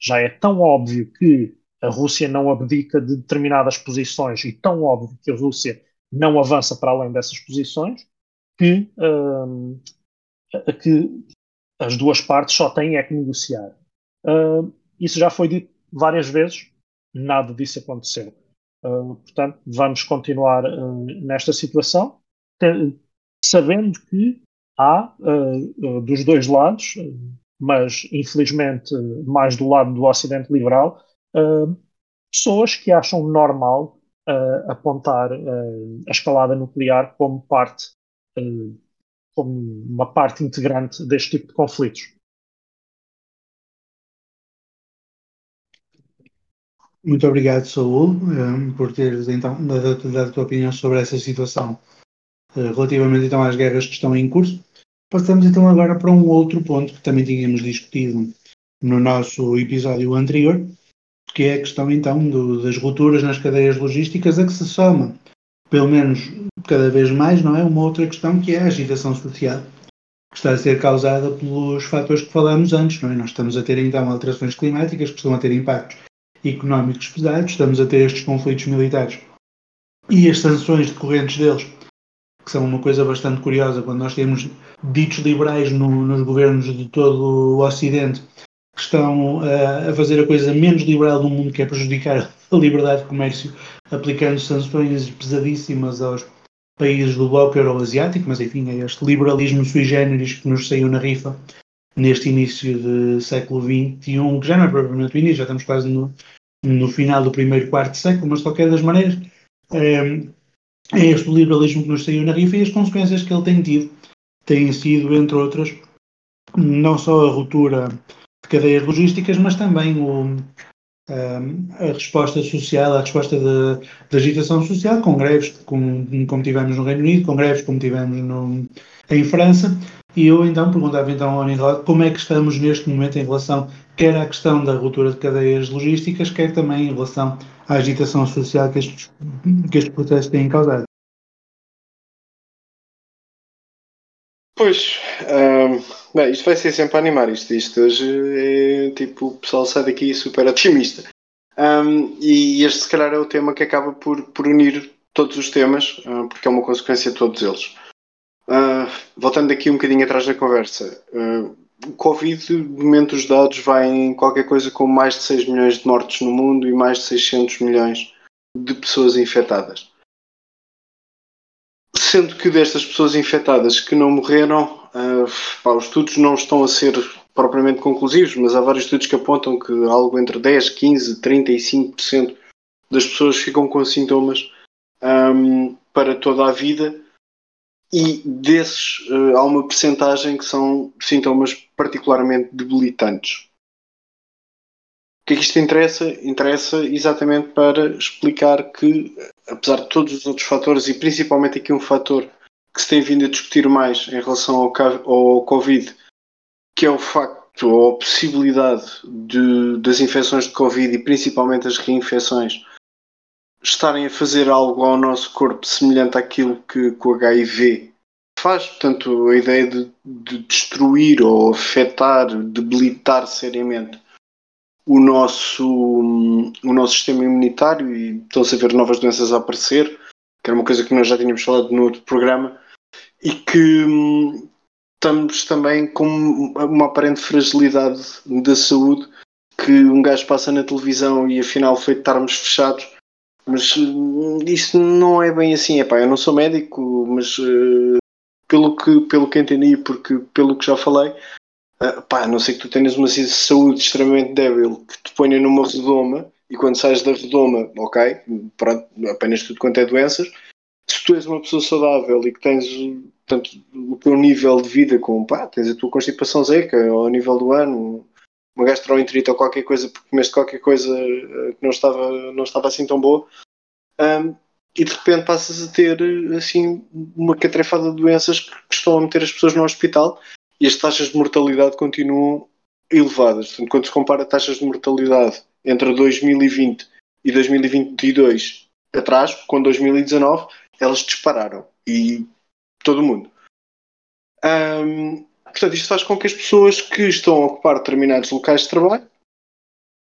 já é tão óbvio que a Rússia não abdica de determinadas posições e tão óbvio que a Rússia não avança para além dessas posições que, uh, que as duas partes só têm é que negociar. Uh, isso já foi dito várias vezes, nada disso aconteceu. Uh, portanto, vamos continuar nesta situação, sabendo que há dos dois lados, mas infelizmente mais do lado do Ocidente liberal, pessoas que acham normal uh, apontar uh, a escalada nuclear como parte, como uma parte integrante deste tipo de conflitos. Muito obrigado, Saúl, por teres então dado, dado a tua opinião sobre essa situação relativamente então às guerras que estão em curso. Passamos então agora para um outro ponto que também tínhamos discutido no nosso episódio anterior, que é a questão então do, das rupturas nas cadeias logísticas a que se soma, pelo menos cada vez mais, não é? Uma outra questão que é a agitação social, que está a ser causada pelos fatores que falamos antes, não é? Nós estamos a ter então alterações climáticas que estão a ter impactos económicos pesados, estamos a ter estes conflitos militares e as sanções decorrentes deles, que são uma coisa bastante curiosa quando nós temos ditos liberais no, nos governos de todo o Ocidente que estão uh, a fazer a coisa menos liberal do mundo, que é prejudicar a liberdade de comércio, aplicando sanções pesadíssimas aos países do bloco euro-asiático, mas enfim, é este liberalismo sui generis que nos saiu na rifa neste início do século XXI, que já não é propriamente o início, já estamos quase no, no final do primeiro quarto século, mas de qualquer das maneiras é, é este liberalismo que nos saiu na rifa e as consequências que ele tem tido têm sido, entre outras, não só a ruptura de cadeias logísticas, mas também o, a resposta social, a resposta de, agitação social, com greves como, como tivemos no Reino Unido, com greves como tivemos no, em França. E eu então perguntava então ao Anirod como é que estamos neste momento em relação quer à questão da ruptura de cadeias logísticas, quer também em relação à agitação social que estes, que estes protestos têm causado. Pois, um, isto vai ser sempre a animar. Isto, isto hoje é tipo, o pessoal sai daqui super otimista. Um, e este, se calhar, é o tema que acaba por, por unir todos os temas, uh, porque é uma consequência de todos eles. Uh, voltando aqui um bocadinho atrás da conversa, uh, o Covid, de momento, os dados vai em qualquer coisa com mais de 6 milhões de mortes no mundo e mais de 600 milhões de pessoas infectadas sendo que destas pessoas infectadas que não morreram, uh, pá, os estudos não estão a ser propriamente conclusivos, mas há vários estudos que apontam que algo entre 10, 15, 35% das pessoas ficam com sintomas um, para toda a vida e desses uh, há uma percentagem que são sintomas particularmente debilitantes. que é que isto interessa? Interessa exatamente para explicar que, apesar de todos os outros fatores, e principalmente aqui um fator que se tem vindo a discutir mais em relação ao, Covid, que é o facto ou a possibilidade de, das infecções de Covid e principalmente as reinfecções estarem a fazer algo ao nosso corpo semelhante àquilo que, que o HIV faz. Portanto, a ideia de, de destruir ou afetar, debilitar seriamente o nosso, o nosso sistema imunitário e estão-se a ver novas doenças a aparecer, que era uma coisa que nós já tínhamos falado no outro programa, e que hum, estamos também com uma aparente fragilidade da saúde que um gajo passa na televisão e afinal foi de estarmos fechados. Mas hum, isso não é bem assim. Epá, eu não sou médico, mas uh, pelo, que, pelo que entendi, porque pelo que já falei, Uh, pá, a não sei que tu tenhas uma saúde extremamente débil que te ponha numa redoma e quando sais da redoma, ok, apenas tudo quanto é doenças. Se tu és uma pessoa saudável e que tens portanto, o teu nível de vida com, pá, tens a tua constipação seca ao nível do ano, uma gastroenterite ou qualquer coisa porque comeste qualquer coisa ah, que não estava, não estava assim tão boa, um, e de repente passas a ter assim uma catrefada de doenças que estão a meter as pessoas no hospital e as taxas de mortalidade continuam elevadas. Portanto, quando se compara taxas de mortalidade entre 2020 e 2022 atrás, com 2019, elas dispararam. E todo mundo. Portanto, isto faz com que as pessoas que estão a ocupar determinados locais de trabalho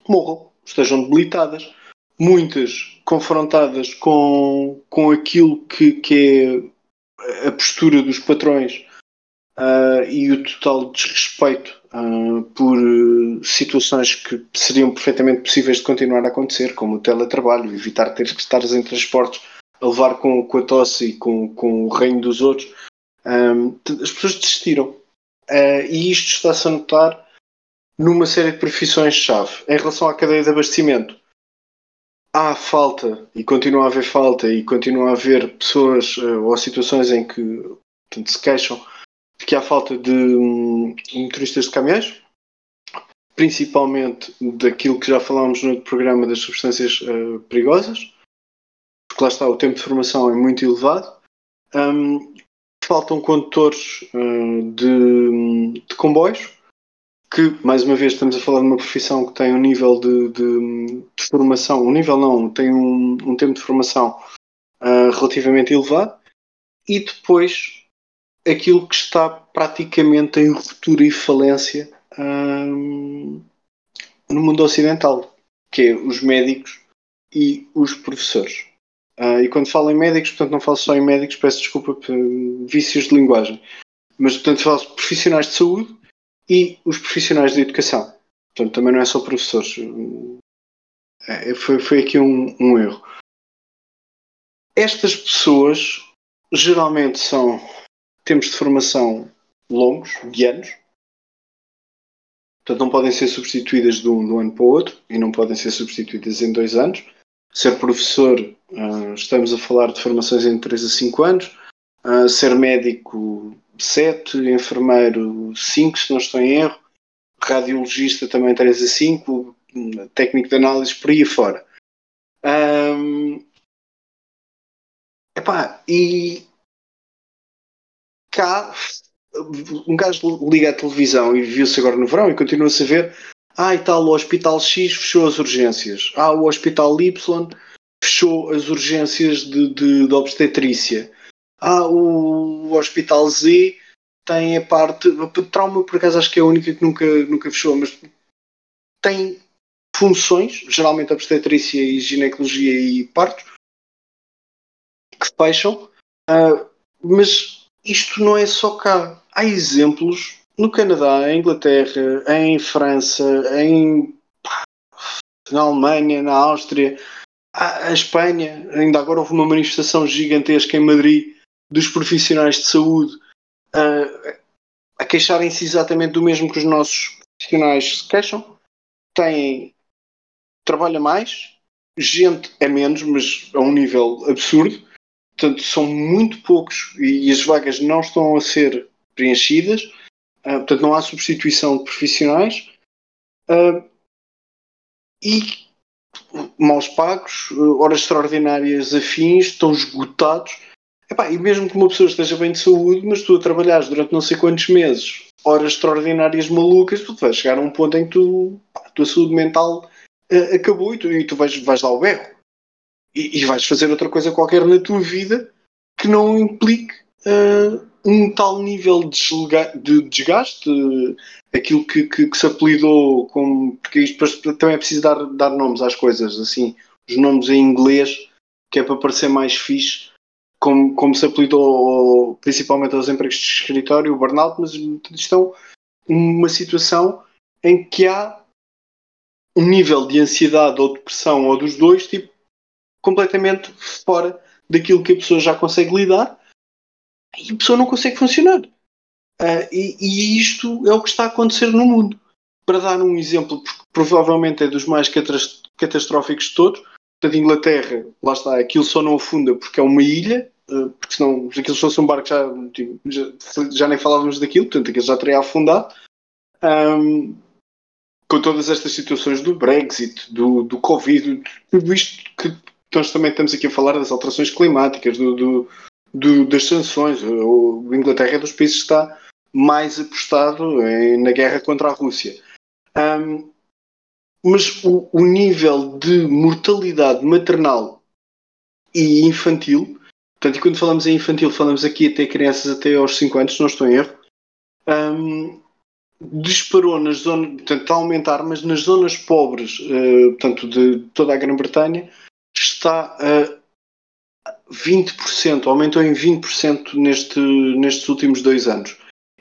morram, estejam debilitadas. Muitas confrontadas com, com aquilo que, que é a postura dos patrões uh, e o total desrespeito uh, por uh, situações que seriam perfeitamente possíveis de continuar a acontecer, como o teletrabalho, evitar ter que estar em transportes a levar com, com a tosse e com, com o reino dos outros. Um, as pessoas desistiram. e isto está-se a notar numa série de profissões-chave. Em relação à cadeia de abastecimento, há falta e continua a haver falta e continua a haver pessoas uh, ou situações em que portanto, se queixam que há falta de um, motoristas de caminhões, principalmente daquilo que já falámos no programa das substâncias uh, perigosas, porque lá está, o tempo de formação é muito elevado. Um, faltam condutores uh, de, de, comboios, que, mais uma vez, estamos a falar de uma profissão que tem um nível de, de, de formação, um nível não, tem um, um tempo de formação uh, relativamente elevado, e depois aquilo que está praticamente em ruptura e falência hum, no mundo ocidental, que é os médicos e os professores. Uh, e quando falo em médicos, portanto não falo só em médicos, peço desculpa por vícios de linguagem, mas portanto falo de profissionais de saúde e os profissionais de educação. Portanto também não é só professores. É, foi, foi aqui um, um erro. Estas pessoas geralmente são tempos de formação longos, de anos. Portanto, não podem ser substituídas de um, de um ano para o outro e não podem ser substituídas em dois anos. Ser professor, uh, estamos a falar de formações entre 3 a 5 anos. Uh, ser médico, 7. Enfermeiro, 5, se não estou em erro. Radiologista, também 3 a 5. Técnico de análise, por aí fora. Um, epá, e cá um gajo liga a televisão e viu-se agora no verão e continua-se a ver ah e tal, o Hospital X fechou as urgências. Ah, o Hospital Y fechou as urgências de, de, de obstetrícia. Ah, o, Hospital Z tem a parte trauma por acaso acho que é a única que nunca, nunca fechou mas tem funções, geralmente obstetrícia e ginecologia e partos que fecham. Uh, mas isto não é só cá. Há exemplos no Canadá, em Inglaterra, em França, em na Alemanha, na Áustria, a, a Espanha. Ainda agora houve uma manifestação gigantesca em Madrid dos profissionais de saúde a queixarem-se exatamente do mesmo que os nossos profissionais se queixam. Têm trabalha mais, gente é menos, mas a um nível absurdo. Portanto, são muito poucos e, as vagas não estão a ser preenchidas. Uh, portanto, não há substituição de profissionais. Uh, e maus pagos, horas extraordinárias afins, estão esgotados. Epá, e mesmo que uma pessoa esteja bem de saúde, mas tu a trabalhares durante não sei quantos meses, horas extraordinárias malucas, tu vais chegar a um ponto em que tu, a tua saúde mental uh, acabou e tu, e tu vais, vais dar o berro. E, e, vais fazer outra coisa qualquer na tua vida que não implique uh, um tal nível de desgaste, aquilo que, que, que, se apelidou como. Porque isto também é preciso dar, dar nomes às coisas, assim, os nomes em inglês, que é para parecer mais fixe, como, como se apelidou principalmente aos empregos de escritório, o burnout, mas é uma situação em que há um nível de ansiedade ou depressão ou dos dois, tipo, completamente fora daquilo que a pessoa já consegue lidar e a pessoa não consegue funcionar. Uh, e, e, isto é o que está a acontecer no mundo. Para dar um exemplo, porque provavelmente é dos mais catastróficos de todos, a Inglaterra, lá está, aquilo só não afunda porque é uma ilha, uh, porque senão, se aquilo fosse um barco já, tipo, já, já, nem falávamos daquilo, portanto aquilo já teria afundado. Um, com todas estas situações do Brexit, do, do Covid, tudo isto que nós também estamos aqui a falar das alterações climáticas, do, do, do das sanções. O Inglaterra é dos países que está mais apostado em, na guerra contra a Rússia. Um, mas o, o, nível de mortalidade maternal e infantil, portanto, e quando falamos em infantil, falamos aqui até crianças até aos 5 anos, se não estou em erro, um, disparou nas zonas, portanto, a aumentar, mas nas zonas pobres, uh, portanto, de toda a Grã-Bretanha, está a 20%, aumentou em 20% neste, nestes últimos dois anos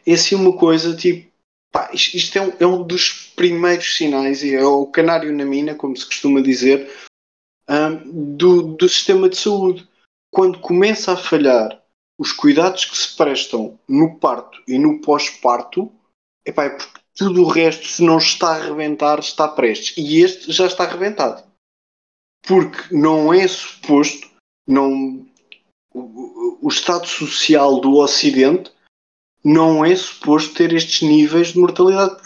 é uma coisa tipo. Pá, isto é um, é um, dos primeiros sinais, e é o canário na mina, como se costuma dizer, um, do, do sistema de saúde. Quando começa a falhar os cuidados que se prestam no parto e no pós-parto, é porque tudo o resto, se não está a arrebentar, está prestes. E este já está arrebentado. Porque não é suposto, não, o, o estado social do Ocidente não é suposto ter estes níveis de mortalidade.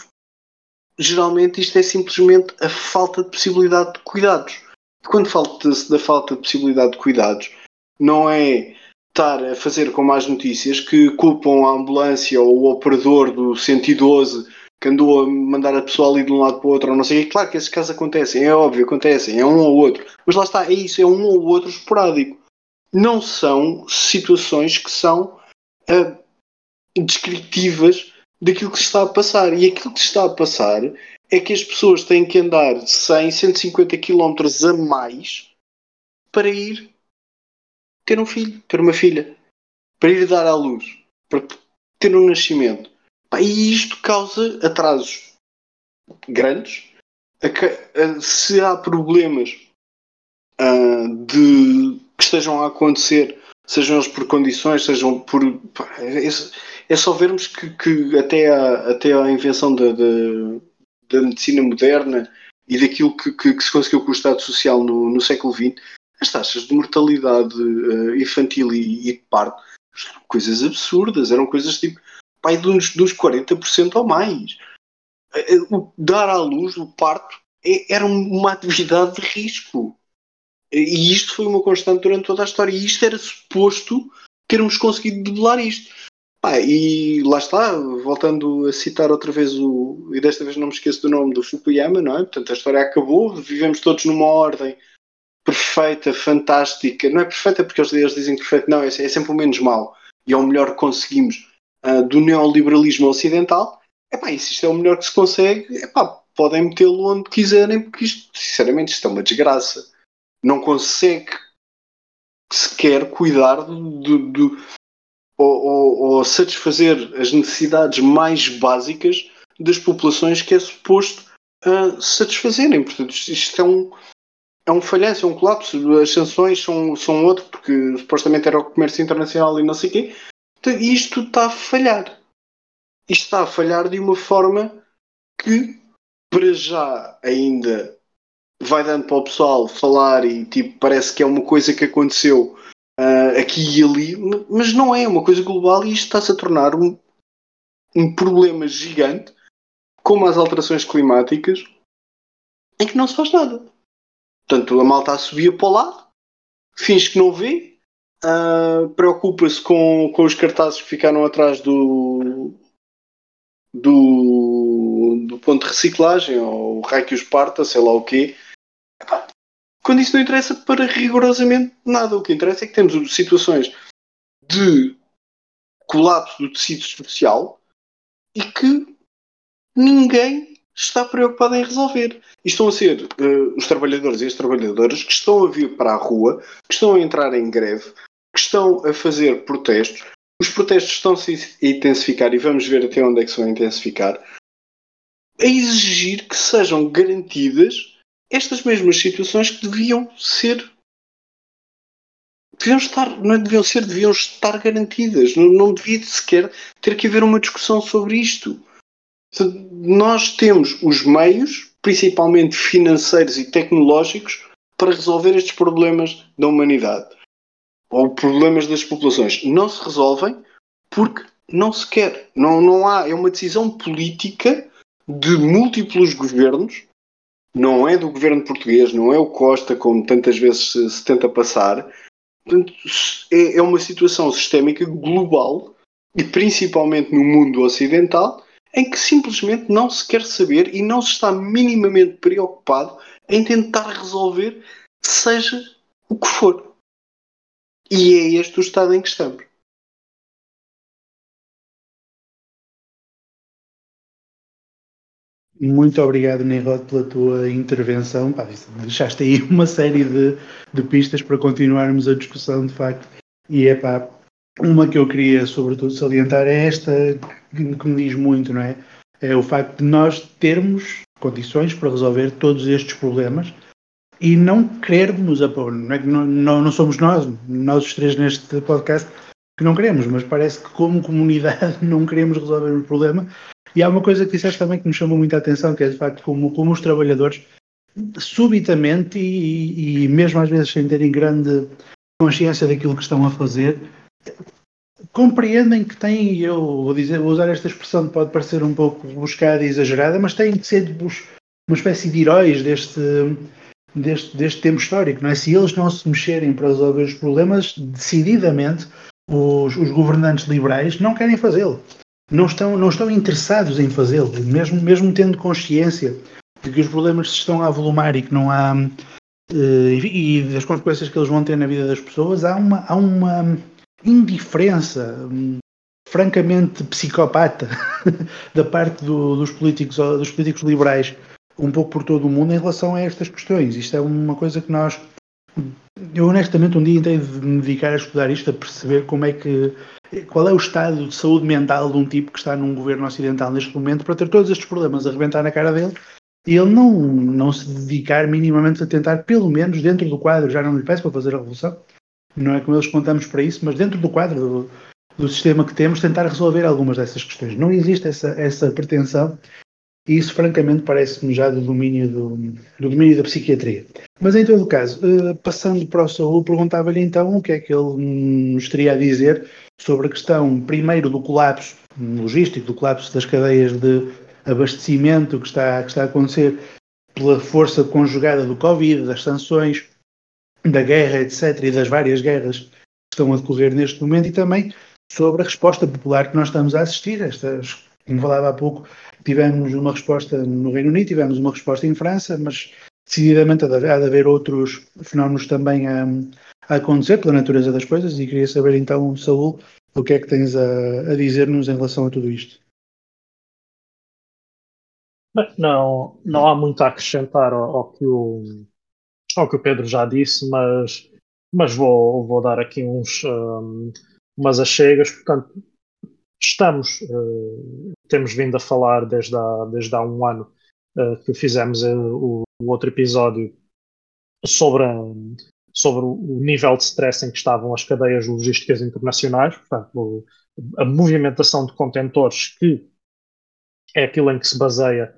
Geralmente isto é simplesmente a falta de possibilidade de cuidados. E quando falo da falta de possibilidade de cuidados, não é estar a fazer como as notícias que culpam a ambulância ou o operador do 112 que andou a mandar a pessoa ali de um lado para o outro, ou não sei. Claro que esses casos acontecem, é óbvio, acontecem, é um ou outro. Mas lá está, é isso, é um ou outro esporádico. Não são situações que são uh, descritivas daquilo que se está a passar. E aquilo que se está a passar é que as pessoas têm que andar 100, 150 km a mais para ir ter um filho, ter uma filha, para ir dar à luz, para ter um nascimento. E isto causa atrasos grandes. Se há problemas uh, de que estejam a acontecer, sejam eles por condições, sejam por. É, é só vermos que, que até, a, até a invenção da, da, da medicina moderna e daquilo que, que, que, se conseguiu com o Estado Social no, no século XX, as taxas de mortalidade uh, infantil e, e, de parto eram coisas absurdas, eram coisas tipo pai de uns 40% ou mais. Uh, o dar à luz, o parto, é, era uma atividade de risco. E isto foi uma constante durante toda a história. E isto era suposto termos conseguido debelar isto. E lá está, voltando a citar outra vez o. E desta vez não me esqueço do nome do Fukuyama, não é? Portanto, a história acabou, vivemos todos numa ordem perfeita, fantástica. Não é perfeita porque eles dizem perfeito, não, é, é sempre o menos mal. E é o melhor que conseguimos uh, do neoliberalismo ocidental. É pá, se isto é o melhor que se consegue, é pá, podem metê-lo onde quiserem, porque isto, sinceramente, isto é uma desgraça. Não consegue sequer cuidar do, do, ou, ou, ou satisfazer as necessidades mais básicas das populações que é suposto uh, satisfazerem. Portanto, isto é um, é um falhanço, é um colapso. As sanções são, são outro, porque supostamente era o comércio internacional e não sei o quê. Isto está a falhar. Isto está a falhar de uma forma que, para já, ainda vai dando para o pessoal falar e tipo, parece que é uma coisa que aconteceu uh, aqui e ali, mas não é uma coisa global e isto está-se a tornar um, um problema gigante, como as alterações climáticas, em que não se faz nada. Portanto, a malta subia para o lado, finge que não vê, uh, preocupa-se com, com os cartazes que ficaram atrás do, do, do ponto de reciclagem, ou o raio que os parta, sei lá o quê. Epá, quando isso não interessa para rigorosamente nada. O que interessa é que temos situações de colapso do tecido social e que ninguém está preocupado em resolver. E estão a ser uh, os trabalhadores e as trabalhadoras que estão a vir para a rua, que estão a entrar em greve, que estão a fazer protestos. Os protestos estão-se a intensificar e vamos ver até onde é que se vão intensificar. A exigir que sejam garantidas estas mesmas situações que deviam ser deviam estar, não é deviam ser, deviam estar garantidas. Não, não devia sequer ter que haver uma discussão sobre isto. Nós temos os meios, principalmente financeiros e tecnológicos, para resolver estes problemas da humanidade ou problemas das populações. Não se resolvem porque não se quer. Não, não há. É uma decisão política de múltiplos governos. Não é do governo português, não é o Costa, como tantas vezes se, se tenta passar. Portanto, é, é uma situação sistémica global e principalmente no mundo ocidental em que simplesmente não se quer saber e não se está minimamente preocupado em tentar resolver, seja o que for. E é este o estado em que estamos. Muito obrigado, Nirod, pela tua intervenção. Pá, deixaste aí uma série de, de pistas para continuarmos a discussão, de facto. E é pá, uma que eu queria, sobretudo, salientar é esta que me diz muito, não é? É o facto de nós termos condições para resolver todos estes problemas e não querermos apoio. Não, é não, não, não somos nós, nós os três neste podcast, que não queremos, mas parece que como comunidade não queremos resolver o problema. E há uma coisa que disseste também que me chamou muita atenção, que é de facto como, como os trabalhadores subitamente e, e mesmo às vezes sem terem grande consciência daquilo que estão a fazer, compreendem que têm, eu vou, dizer, vou usar esta expressão que pode parecer um pouco buscada e exagerada, mas têm que ser uma espécie de heróis deste, deste, deste tempo histórico. Não é? Se eles não se mexerem para resolver os problemas, decididamente os, os governantes liberais não querem fazê-lo. Não estão, não estão interessados em fazê-lo, mesmo, mesmo tendo consciência de que os problemas se estão a avolumar e que não há. Uh, e das consequências que eles vão ter na vida das pessoas, há uma, há uma indiferença hum, francamente psicopata da parte do, dos, políticos, dos políticos liberais um pouco por todo o mundo em relação a estas questões. Isto é uma coisa que nós. Eu honestamente um dia intei de me dedicar a estudar isto, a perceber como é que. qual é o estado de saúde mental de um tipo que está num governo ocidental neste momento para ter todos estes problemas a arrebentar na cara dele e ele não, não se dedicar minimamente a tentar, pelo menos dentro do quadro, já não lhe peço para fazer a revolução, não é como eles contamos para isso, mas dentro do quadro do, do sistema que temos, tentar resolver algumas dessas questões. Não existe essa, essa pretensão e isso, francamente, parece-me já do domínio, do, do, domínio da psiquiatria. Mas, em todo caso, uh, passando para o Saúl, perguntava-lhe então o que é que ele nos teria a dizer sobre a questão, primeiro, do colapso logístico, do colapso das cadeias de abastecimento que está, que está a acontecer pela força conjugada do Covid, das sanções, da guerra, etc., e das várias guerras que estão a decorrer neste momento, e também sobre a resposta popular que nós estamos a assistir, estas, como falava há pouco, tivemos uma resposta no Reino Unido, tivemos uma resposta em França, mas decididamente há de haver outros fenómenos também a, a acontecer pela natureza das coisas, e queria saber então, Saúl, o que é que tens a, a dizer-nos em relação a tudo isto? Não, não há muito a acrescentar ao, ao que o, ao que o Pedro já disse, mas, mas vou, vou dar aqui uns, um, umas achegas. Portanto, estamos, uh, temos vindo a falar desde há, desde há um ano uh, que fizemos uh, o, o, outro episódio sobre, sobre o nível de stress em que estavam as cadeias logísticas internacionais, portanto, a movimentação de contentores, que é aquilo em que se baseia,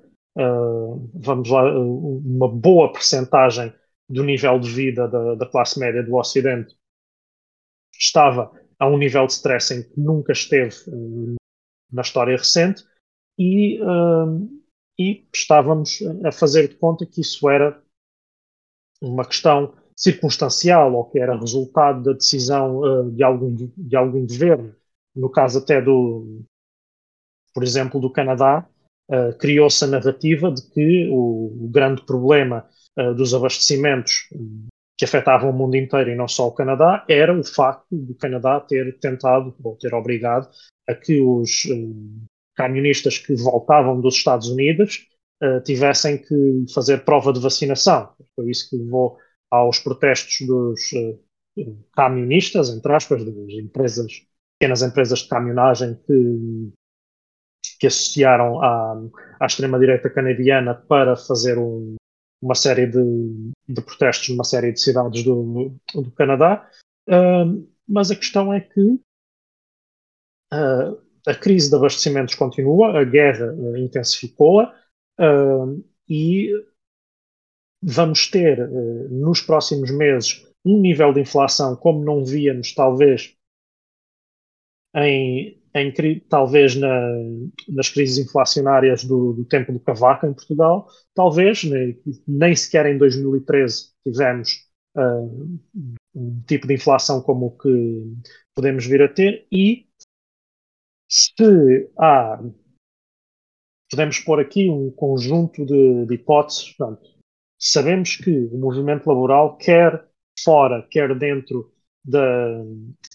vamos lá, uma boa percentagem do nível de vida da, da classe média do Ocidente estava a um nível de stress em que nunca esteve uh, na história recente e uh, e estávamos a fazer de conta que isso era uma questão circunstancial ou que era resultado da decisão uh, de, algum, de algum governo. No caso até do, por exemplo, do Canadá, criou-se a narrativa de que o, o grande problema dos abastecimentos que afetavam o mundo inteiro e não só o Canadá era o facto do Canadá ter tentado ou ter obrigado a que os camionistas que voltavam dos Estados Unidos tivessem que fazer prova de vacinação. Foi isso que levou aos protestos dos uh, camionistas, entre aspas, das empresas, pequenas empresas de caminhonagem que, que associaram à, à extrema-direita canadiana para fazer um, uma série de, de, protestos numa série de cidades do, do Canadá. Uh, mas a questão é que uh, a crise de abastecimentos continua, a guerra uh, intensificou-a e vamos ter uh, nos próximos meses um nível de inflação como não víamos talvez em, em talvez na, nas crises inflacionárias do, do, tempo do Cavaco em Portugal, talvez nem, nem sequer em 2013 tivemos uh, um tipo de inflação como o que podemos vir a ter e se há podemos pôr aqui um conjunto de, de hipóteses, portanto, sabemos que o movimento laboral, quer fora, quer dentro da,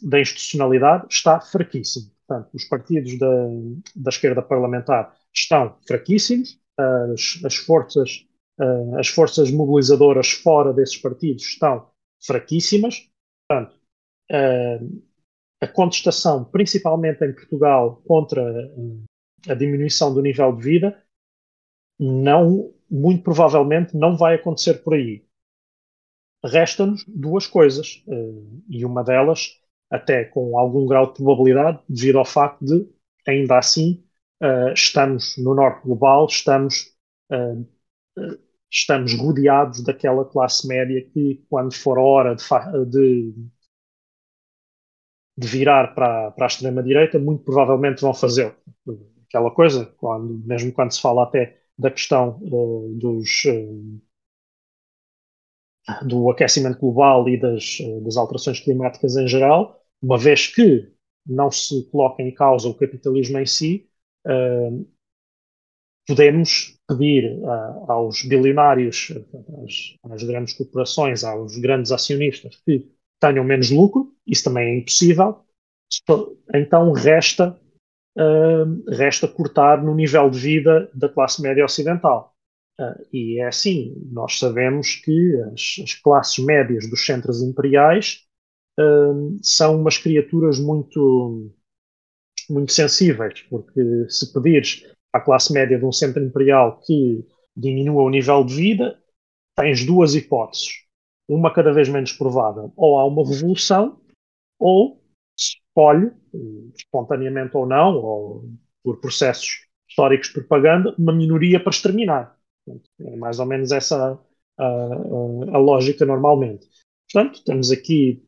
da institucionalidade, está fraquíssimo. Portanto, os partidos da, da esquerda parlamentar estão fraquíssimos, as, as, forças, uh, as forças mobilizadoras fora desses partidos estão fraquíssimas. Portanto, uh, a contestação, principalmente em Portugal, contra uh, a diminuição do nível de vida, não muito provavelmente não vai acontecer por aí. Resta-nos duas coisas, eh, e uma delas, até com algum grau de probabilidade, devido ao facto de, ainda assim, eh, estamos no norte global, estamos, eh, estamos rodeados daquela classe média que, quando for a hora de, de, de virar para, para a extrema-direita, muito provavelmente vão fazer aquela coisa, quando, mesmo quando se fala até da questão uh, dos, uh, do aquecimento global e das, uh, das alterações climáticas em geral, uma vez que não se coloca em causa o capitalismo em si, podemos pedir aos bilionários, às, às, grandes corporações, aos grandes acionistas que tenham menos lucro, isso também é impossível, então resta resta cortar no nível de vida da classe média ocidental. Uh, e é assim, nós sabemos que as, as classes médias dos centros imperiais uh, são umas criaturas muito, muito sensíveis, porque se pedires à classe média de um centro imperial que diminua o nível de vida, tens duas hipóteses. Uma cada vez menos provável. Ou há uma revolução, ou escolhe, espontaneamente ou não, ou por processos históricos de propaganda, uma minoria para exterminar. É mais ou menos essa a, a, a lógica normalmente. Portanto, temos aqui,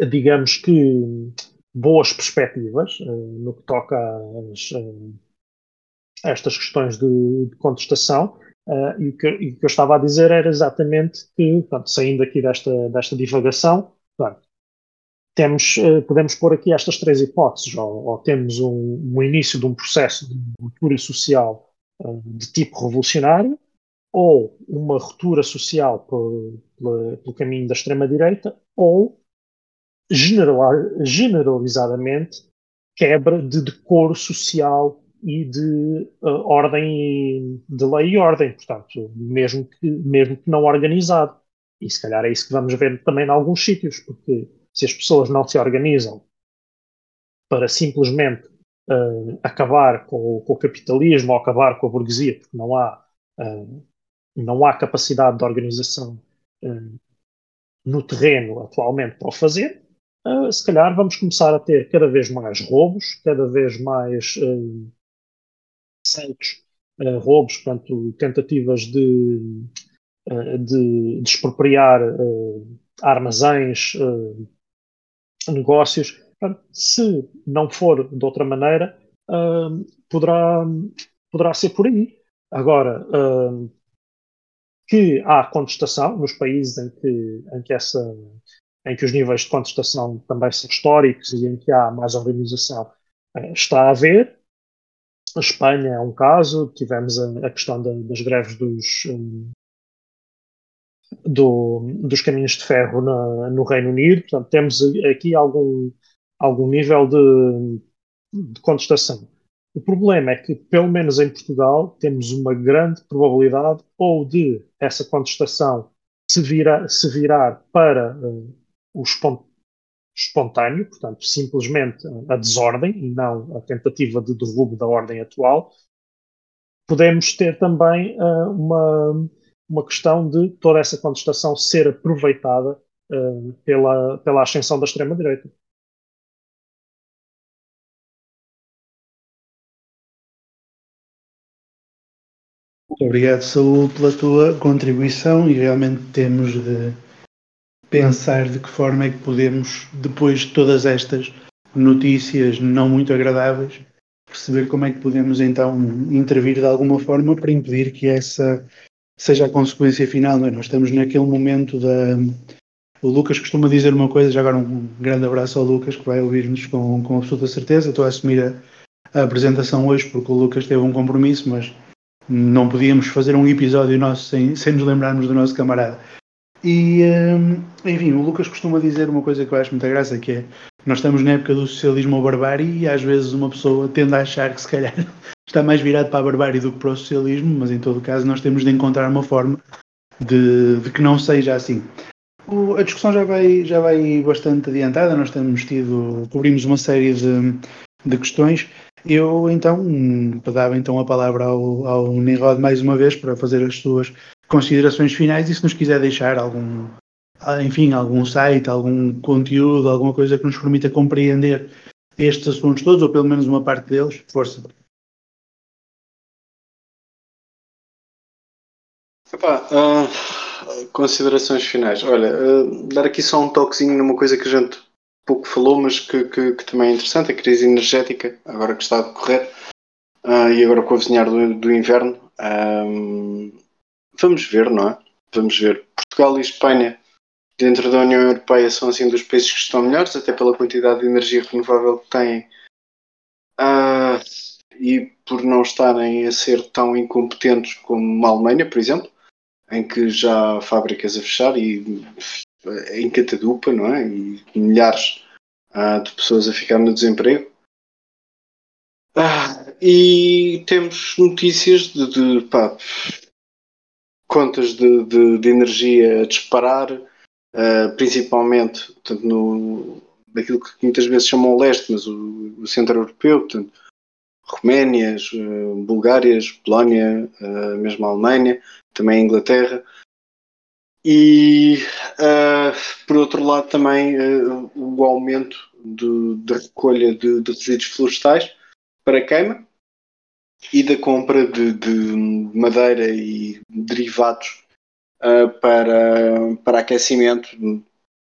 digamos que, boas perspectivas uh, no que toca às, uh, a estas questões de, de contestação. Uh, e, o que, e, o que, eu estava a dizer era exatamente que, portanto, saindo aqui desta, desta divagação, portanto, temos, podemos pôr aqui estas três hipóteses, ou, ou temos um, um, início de um processo de ruptura social de tipo revolucionário, ou uma ruptura social pelo, pelo, caminho da extrema-direita, ou generalizadamente quebra de decoro social e de uh, ordem de lei e ordem, portanto, mesmo que, mesmo que não organizado. E se calhar é isso que vamos ver também em alguns sítios, porque se as pessoas não se organizam para simplesmente uh, acabar com o, com o, capitalismo ou acabar com a burguesia, porque não há, uh, não há capacidade de organização uh, no terreno atualmente para o fazer, se calhar vamos começar a ter cada vez mais roubos, cada vez mais uh, roubos, portanto, tentativas de, de, de expropriar armazéns, negócios. Se não for de outra maneira, uh, poderá, poderá ser por aí. Agora, uh, que há contestação nos países em que, em que, essa, em que os níveis de contestação também são históricos e em que há mais organização, uh, está a haver. A Espanha é um caso, tivemos a, a questão da, das greves dos, um, do, dos caminhos de ferro na, no Reino Unido, portanto, temos aqui algum, algum nível de, de contestação. O problema é que, pelo menos em Portugal, temos uma grande probabilidade ou de essa contestação se, vira, se virar para uh, o espontâneo, portanto, simplesmente a desordem e não a tentativa de derrubo da ordem atual. Podemos ter também uh, uma, uma questão de toda essa contestação ser aproveitada uh, pela, pela ascensão da extrema-direita. Obrigado, Saúl, pela tua contribuição e realmente temos de pensar de que forma é que podemos, depois de todas estas notícias não muito agradáveis, perceber como é que podemos então intervir de alguma forma para impedir que essa seja a consequência final. Não é? Nós estamos naquele momento da. O Lucas costuma dizer uma coisa, já agora um grande abraço ao Lucas, que vai ouvir-nos com, com absoluta certeza. Estou a assumir a, a apresentação hoje porque o Lucas teve um compromisso, mas não podíamos fazer um episódio nosso sem, sem nos lembrarmos do nosso camarada. E, hum, enfim, o Lucas costuma dizer uma coisa que eu acho muita graça, que é nós estamos na época do socialismo ou barbárie e às vezes uma pessoa tende a achar que se calhar está mais virado para a barbárie do que para o socialismo, mas em todo caso nós temos de encontrar uma forma de, de que não seja assim. O, a discussão já vai, já vai bastante adiantada, nós temos tido, cobrimos uma série de, de questões eu então dava então a palavra ao, ao Nirod mais uma vez para fazer as suas considerações finais e se nos quiser deixar algum, enfim, algum site, algum conteúdo, alguma coisa que nos permita compreender estes assuntos todos, ou pelo menos uma parte deles, força. Epá, uh, considerações finais. Olha, uh, dar aqui só um toquezinho numa coisa que a gente pouco falou, mas que, que, que, também é interessante, a crise energética, agora que está a decorrer, uh, e agora com o avizinhar do, do inverno. Um, vamos ver, não é? Vamos ver. Portugal e Espanha, dentro da União Europeia, são assim dos países que estão melhores, até pela quantidade de energia renovável que têm. Uh, e por não estarem a ser tão incompetentes como a Alemanha, por exemplo, em que já há fábricas a fechar e em catadupa, não é? E milhares uh, de pessoas a ficar no desemprego. Ah, e temos notícias de, de pá, contas de, de, de, energia a disparar, uh, principalmente portanto, no, naquilo que muitas vezes chamam o leste, mas o, o centro europeu, portanto, Roménias, uh, Bulgárias, Polónia, uh, mesmo a Alemanha, também a Inglaterra. E uh, por outro lado também uh, o aumento da recolha de, de, resíduos florestais para queima e da compra de, de madeira e derivados uh, para, para aquecimento.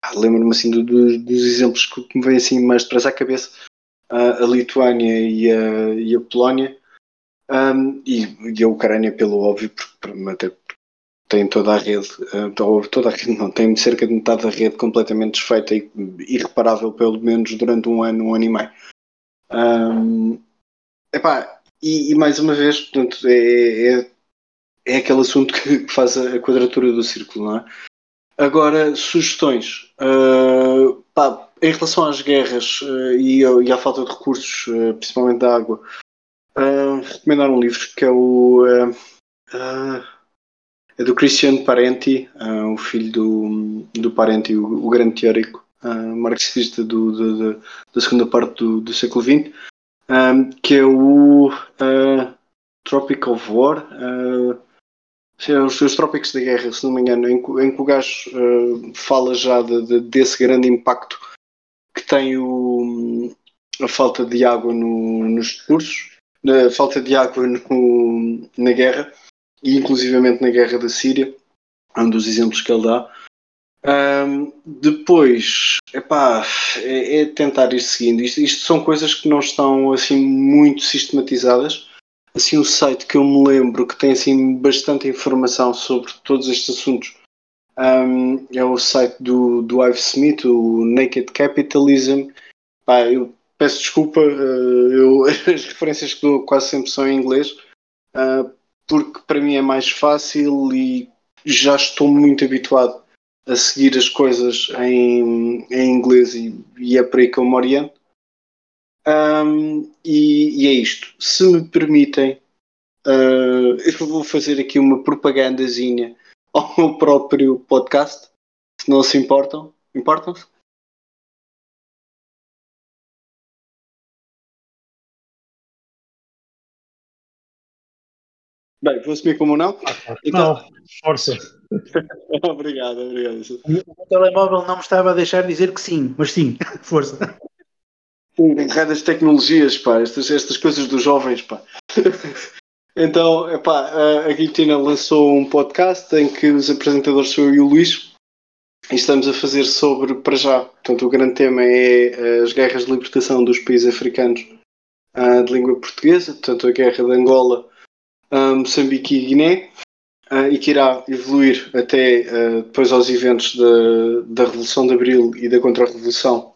Ah, lembro-me assim do, do, dos exemplos que me vêm assim mais depressa à cabeça, a Lituânia e a, e a Polónia. Um, e, e, a Ucrânia, pelo óbvio, porque, até tem toda a rede, uh, toda a rede não, tem cerca de metade da rede completamente desfeita e irreparável pelo menos durante um ano, um ano e meio. Um, epá, e, e, mais uma vez, portanto, é, é, é aquele assunto que faz a, quadratura do círculo, não é? Agora, sugestões. Uh, pá, em relação às guerras uh, e, e, à falta de recursos, uh, principalmente da água, recomendar um livro que é o é do Christian Parenti, uh, o filho do, do Parenti, o, o grande teórico uh, marxista do, do, do, da segunda parte do, do século XX, um, que é o uh, Tropic of War, uh, os, os Trópicos da Guerra, se não me engano, em, em que o gajo fala já de, de, desse grande impacto que tem o, a falta de água no, nos recursos, a falta de água no, na guerra e inclusivamente na guerra da Síria, um dos exemplos que ele dá. Um, depois, epá, é, é tentar ir seguindo. Isto, isto, são coisas que não estão assim muito sistematizadas, assim um site que eu me lembro que tem assim bastante informação sobre todos estes assuntos um, é o site do, do Ive Smith, o Naked Capitalism. Pá, eu peço desculpa, uh, eu, as referências que dou quase sempre são em inglês, uh, porque para mim é mais fácil e já estou muito habituado a seguir as coisas em, em inglês e, e é por aí que eu me oriento. Um, e, e, é isto. Se me permitem, uh, eu vou fazer aqui uma propagandazinha ao meu próprio podcast, se não se importam. Importam-se? Bem, vou assumir como não. Então... Não, força. obrigado, obrigado. O meu telemóvel não me estava a deixar dizer que sim, mas sim, força. Erradas tecnologias, pá, estas, estas coisas dos jovens, pá. Então, epá, a Guilhotina lançou um podcast em que os apresentadores sou eu e o Luís e estamos a fazer sobre, para já, portanto, o grande tema é as guerras de libertação dos países africanos uh, de língua portuguesa, portanto, a guerra de Angola, Moçambique e Guiné, uh, e que irá evoluir até depois aos eventos da, da Revolução de Abril e da Contra-Revolução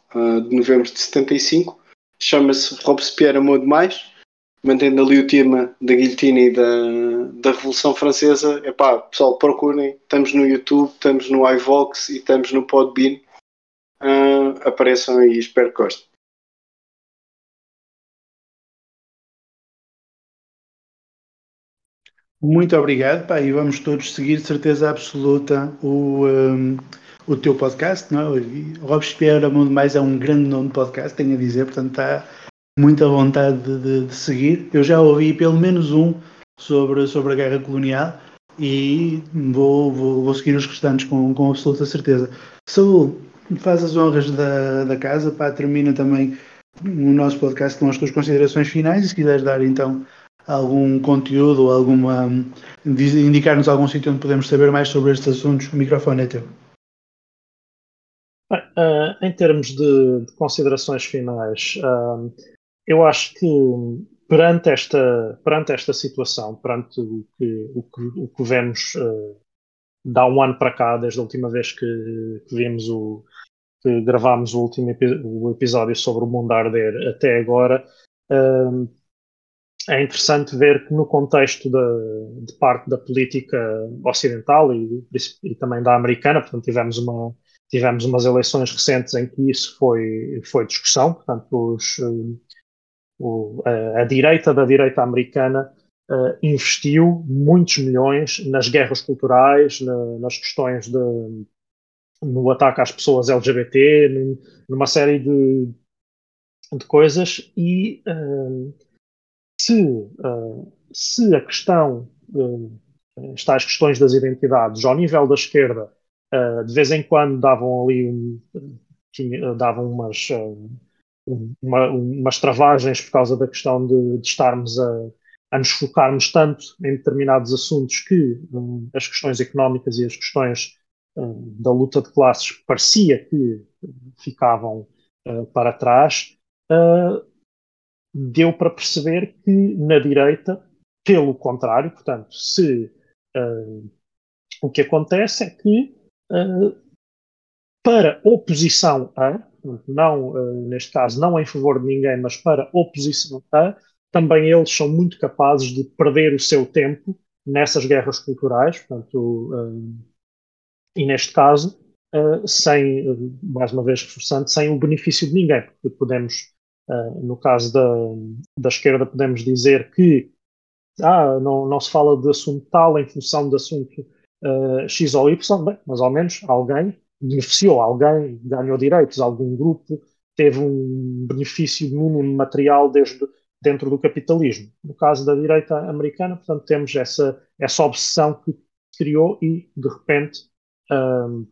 de novembro de 75. Chama-se Robespierre Amou Demais mantendo ali o tema da guilhotina e da, da Revolução Francesa, é pá, pessoal, procurem, estamos no YouTube, estamos no iVox e estamos no Podbean. Uh, apareçam aí, espero que gostem. Muito obrigado, pá, e vamos todos seguir de certeza absoluta o, um, o teu podcast, não é? Robespierre Mundo Mais é um grande nome de podcast, tenho a dizer, portanto está muita vontade de, de, de, seguir. Eu já ouvi pelo menos um sobre, sobre a guerra colonial e vou, vou, vou seguir os restantes com, com absoluta certeza. Saúl, faz as honras da, da casa, pá, termina também o nosso podcast com as tuas considerações finais e se quiseres dar então algum conteúdo alguma indicar-nos algum sítio onde podemos saber mais sobre estes assuntos, o microfone é teu. Bem, uh, em termos de, de considerações finais, uh, eu acho que perante esta, perante esta situação, perante o que, o que, o que vemos uh, de há um ano para cá, desde a última vez que, que vimos o que gravámos o último epi o episódio sobre o mundo arder até agora, é interessante ver que no contexto de, de parte da política ocidental e, e, também da americana, portanto tivemos uma tivemos umas eleições recentes em que isso foi foi discussão, portanto os o, a, a, direita da direita americana uh, investiu muitos milhões nas guerras culturais, na, nas questões de, no ataque às pessoas LGBT, num, numa série de, de coisas e uh, se, uh, se a questão, uh, estas questões das identidades ao nível da esquerda, de vez em quando davam ali um, davam umas uma, umas travagens por causa da questão de, de estarmos a, a, nos focarmos tanto em determinados assuntos que um, as questões económicas e as questões da luta de classes parecia que ficavam uh, para trás, uh, deu para perceber que na direita, pelo contrário, portanto, se uh, o que acontece é que para oposição a, não, uh, neste caso, não em favor de ninguém, mas para oposição a, também eles são muito capazes de perder o seu tempo nessas guerras culturais, portanto, uh, e neste caso, uh, sem, mais uma vez reforçando, sem o benefício de ninguém, porque podemos, no caso da, da esquerda, podemos dizer que ah, não, não se fala de assunto tal em função de assunto X ou Y, bem, mas ao menos alguém beneficiou alguém, ganhou direitos, algum grupo teve um benefício mínimo material desde dentro do capitalismo. No caso da direita americana, portanto, temos essa, essa obsessão que criou e, de repente, um,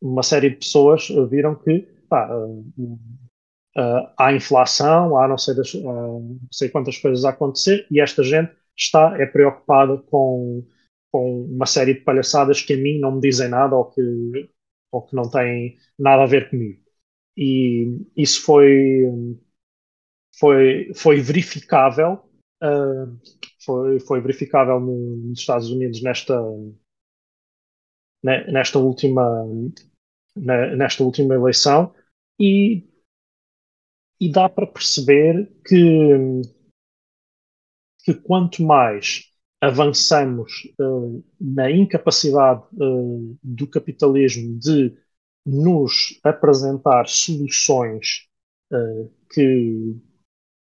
uma série de pessoas viram que pá, uh, há inflação, há não sei, das, uh, sei quantas coisas a acontecer e esta gente está é preocupada com, com uma série de palhaçadas que a mim não me dizem nada ou que ou que não têm nada a ver comigo. E isso foi, foi, foi verificável uh, foi, foi verificável nos Estados Unidos nesta, nesta última nesta última eleição e, e dá para perceber que, que quanto mais avançamos uh, na incapacidade uh, do capitalismo de nos apresentar soluções uh, que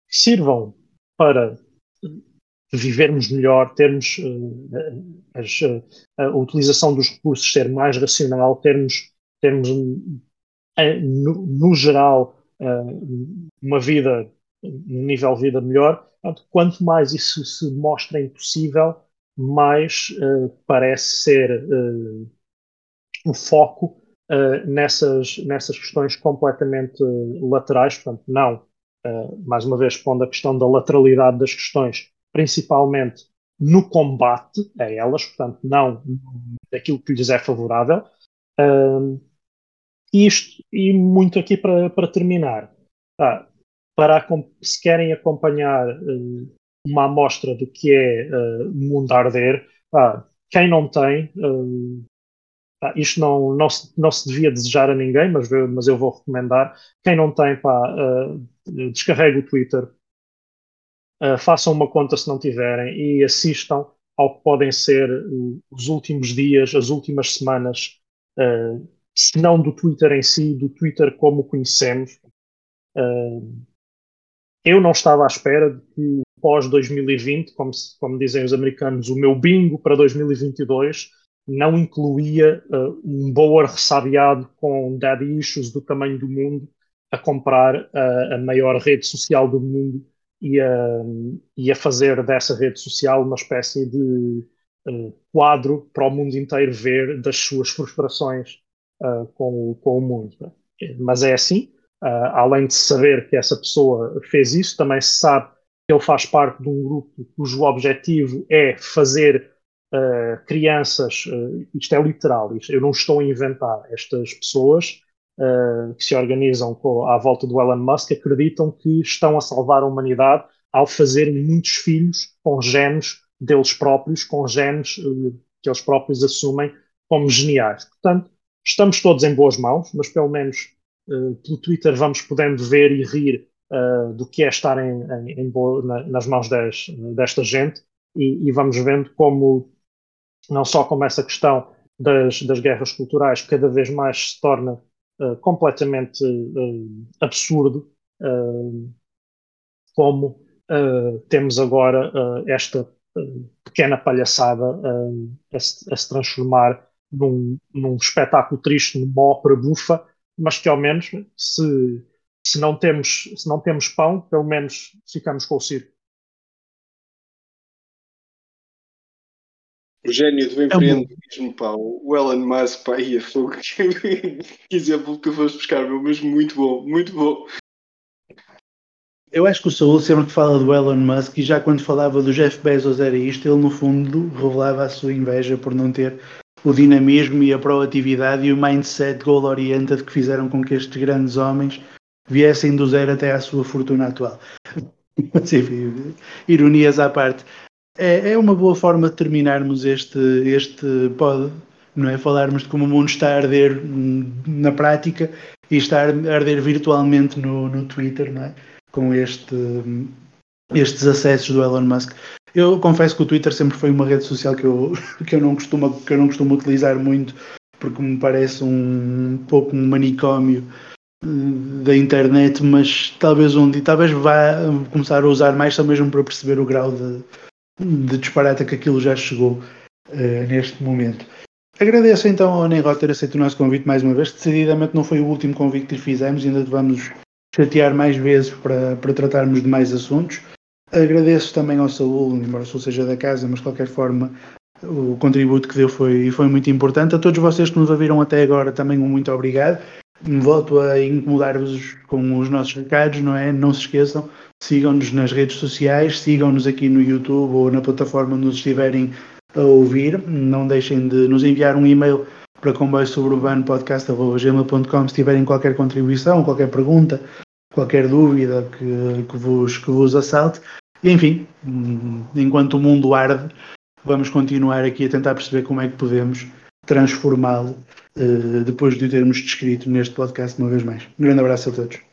sirvam para vivermos melhor, termos as, a utilização dos recursos ser mais racional, termos, termos no, no geral uma vida, um nível de vida melhor, Portanto, quanto mais isso se mostra impossível, mais uh, parece ser uh, o foco uh, nessas, nessas questões completamente laterais. Portanto, não, mais uma vez, pondo a questão da lateralidade das questões, principalmente no combate a elas, portanto, não daquilo que lhes é favorável. Isto, e muito aqui para, para terminar. Ah, para se querem acompanhar uh, uma amostra do que é uh, mundo a arder, ah, quem não tem, uh, ah, isto não, não, se, não se devia desejar a ninguém, mas, mas eu vou recomendar, quem não tem, pá, descarregue o Twitter, façam uma conta se não tiverem e assistam ao que podem ser os últimos dias, as últimas semanas, se não do Twitter em si, do Twitter como o conhecemos. Eu não estava à espera de que pós 2020, como, como dizem os americanos, o meu bingo para 2022 não incluía uh, um boa ressabiado com daddy issues do tamanho do mundo a comprar uh, a maior rede social do mundo e a, e a fazer dessa rede social uma espécie de uh, quadro para o mundo inteiro ver das suas frustrações com, com o mundo. Mas é assim, Uh, além de saber que essa pessoa fez isso, também se sabe que ele faz parte de um grupo cujo objetivo é fazer uh, crianças, uh, isto é literal, isto, eu não estou a inventar, estas pessoas que se organizam com, à volta do Elon Musk acreditam que estão a salvar a humanidade ao fazer muitos filhos com genes deles próprios, com genes que eles próprios assumem como geniais. Portanto, estamos todos em boas mãos, mas pelo menos uh, pelo Twitter vamos podendo ver e rir uh, do que é estar em, em, em na, nas mãos des, desta gente. E, e, vamos vendo como não só como essa questão das, das guerras culturais cada vez mais se torna uh, completamente absurdo como temos agora esta pequena palhaçada a a, se, transformar num, num espetáculo triste, numa ópera bufa, mas que ao menos se, se, não temos, se não temos pão, pelo menos ficamos com o circo. O gênio do empreendedorismo, pá, o Elon Musk, pá, ia fogo. que exemplo que foste buscar, meu, mas muito bom, muito bom. Eu acho que o Saúl sempre que fala do Elon Musk e já quando falava do Jeff Bezos era isto, ele no fundo revelava a sua inveja por não ter o dinamismo e a proatividade e o mindset goal-oriented que fizeram com que estes grandes homens viessem do zero até à sua fortuna atual. Ironias à parte. É, é, uma boa forma de terminarmos este, este pod, não é? Falarmos de como o mundo está a arder na prática e está a arder virtualmente no, no Twitter, não é? Com este, estes acessos do Elon Musk. Eu confesso que o Twitter sempre foi uma rede social que eu, que eu, não, costumo, que eu não costumo utilizar muito, porque me parece um, pouco um manicômio eh, da internet, mas talvez um dia, talvez vá começar a usar mais só mesmo para perceber o grau de, de disparate que aquilo já chegou uh, neste momento. Agradeço então ao Ney ter aceito o nosso convite mais uma vez. Decididamente não foi o último convite que lhe fizemos, ainda vamos chatear mais vezes para, para tratarmos de mais assuntos. Agradeço também ao Saúl, embora o Saúl seja da casa, mas de qualquer forma o contributo que deu foi, foi muito importante. A todos vocês que nos ouviram até agora, também um muito obrigado. Volto a incomodar-vos com os nossos recados, não é? Não se esqueçam, sigam-nos nas redes sociais, sigam-nos aqui no YouTube ou na plataforma onde nos estiverem a ouvir. Não deixem de nos enviar um e-mail para comboio suburbano podcast.gmail.com se tiverem qualquer contribuição, qualquer pergunta, qualquer dúvida que, que, vos, que vos assalte. enfim, hum, enquanto o mundo arde, vamos continuar aqui a tentar perceber como é que podemos transformá-lo uh, depois de o termos descrito neste podcast uma vez mais. Um grande abraço a todos.